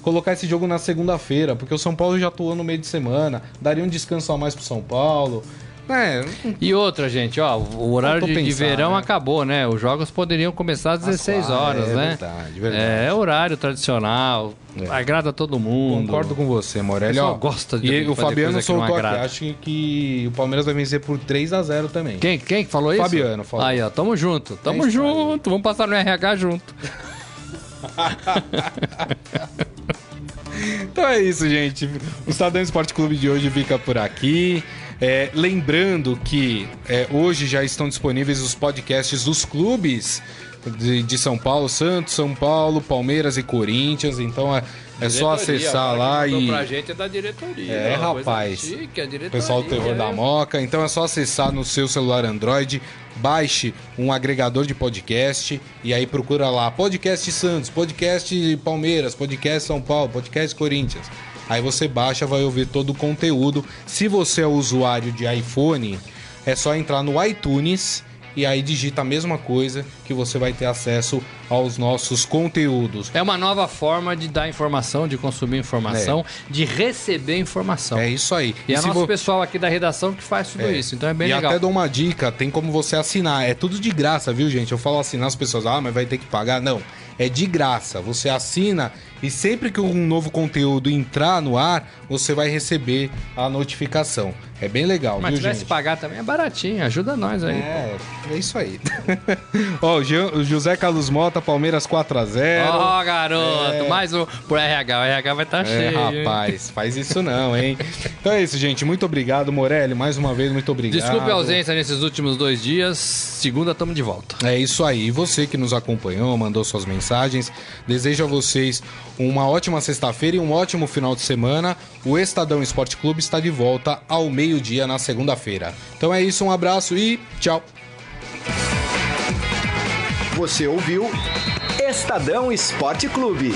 Colocar esse jogo na segunda-feira, porque o São Paulo já atuou no meio de semana. Daria um descanso a mais pro São Paulo. É, E outra, gente, ó, o horário de, de verão né? acabou, né? Os jogos poderiam começar às 16 quatro, horas, é né? verdade, verdade. É, horário tradicional, É. agrada todo mundo. concordo com você, Morelli. Ó, gosta de E o Fabiano soltou aqui. Acho que o Palmeiras vai vencer por 3 a 0 também. Quem, quem que falou isso? Fabiano falou. Aí, ó, tamo junto, tamo É junto, vamos passar no RH junto. *laughs* Então é isso, gente. O Estadão Esporte Clube de hoje fica por aqui. É, lembrando que é, hoje já estão disponíveis os podcasts dos clubes de, de São Paulo, Santos, São Paulo, Palmeiras e Corinthians. Então é, é só acessar lá e. Pra gente é da diretoria. É, coisa rapaz. Chique, é diretoria, Pessoal do Terror da né? Moca. Então é só acessar no seu celular Android, baixe um agregador de podcast e aí procura lá podcast Santos, podcast Palmeiras, podcast São Paulo, podcast Corinthians. Aí você baixa, vai ouvir todo o conteúdo. Se você é usuário de iPhone, é só entrar no iTunes e aí digita a mesma coisa que você vai ter acesso aos nossos conteúdos. É uma nova forma de dar informação, de consumir informação, de receber informação. É isso aí. E é se nosso vo- pessoal aqui da redação que faz tudo É. isso, então é bem e legal. até dou uma dica, tem como você assinar. É tudo de graça, viu, gente? Eu falo assinar, as pessoas, ah, mas vai ter que pagar. Não. É de graça. Você assina e sempre que um novo conteúdo entrar no ar, você vai receber a notificação. É bem legal, Mas viu, tivesse gente? pagar também é baratinho, ajuda nós aí. É, é isso aí. *laughs* Ó, o José Carlos Mota, Palmeiras 4x0. Ó, garoto, mais um por RH. O RH vai estar É, cheio. hein? rapaz, faz isso não, hein? *laughs* Então é isso, gente. Muito obrigado, Morelli. Mais uma vez, muito obrigado. Desculpe a ausência nesses últimos dois dias. Segunda, estamos de volta. É isso aí. E você que nos acompanhou, mandou suas mensagens, desejo a vocês uma ótima sexta-feira e um ótimo final de semana. O Estadão Esporte Clube está de volta ao meio-dia na segunda-feira. Então é isso, um abraço e tchau. Você ouviu Estadão Esporte Clube.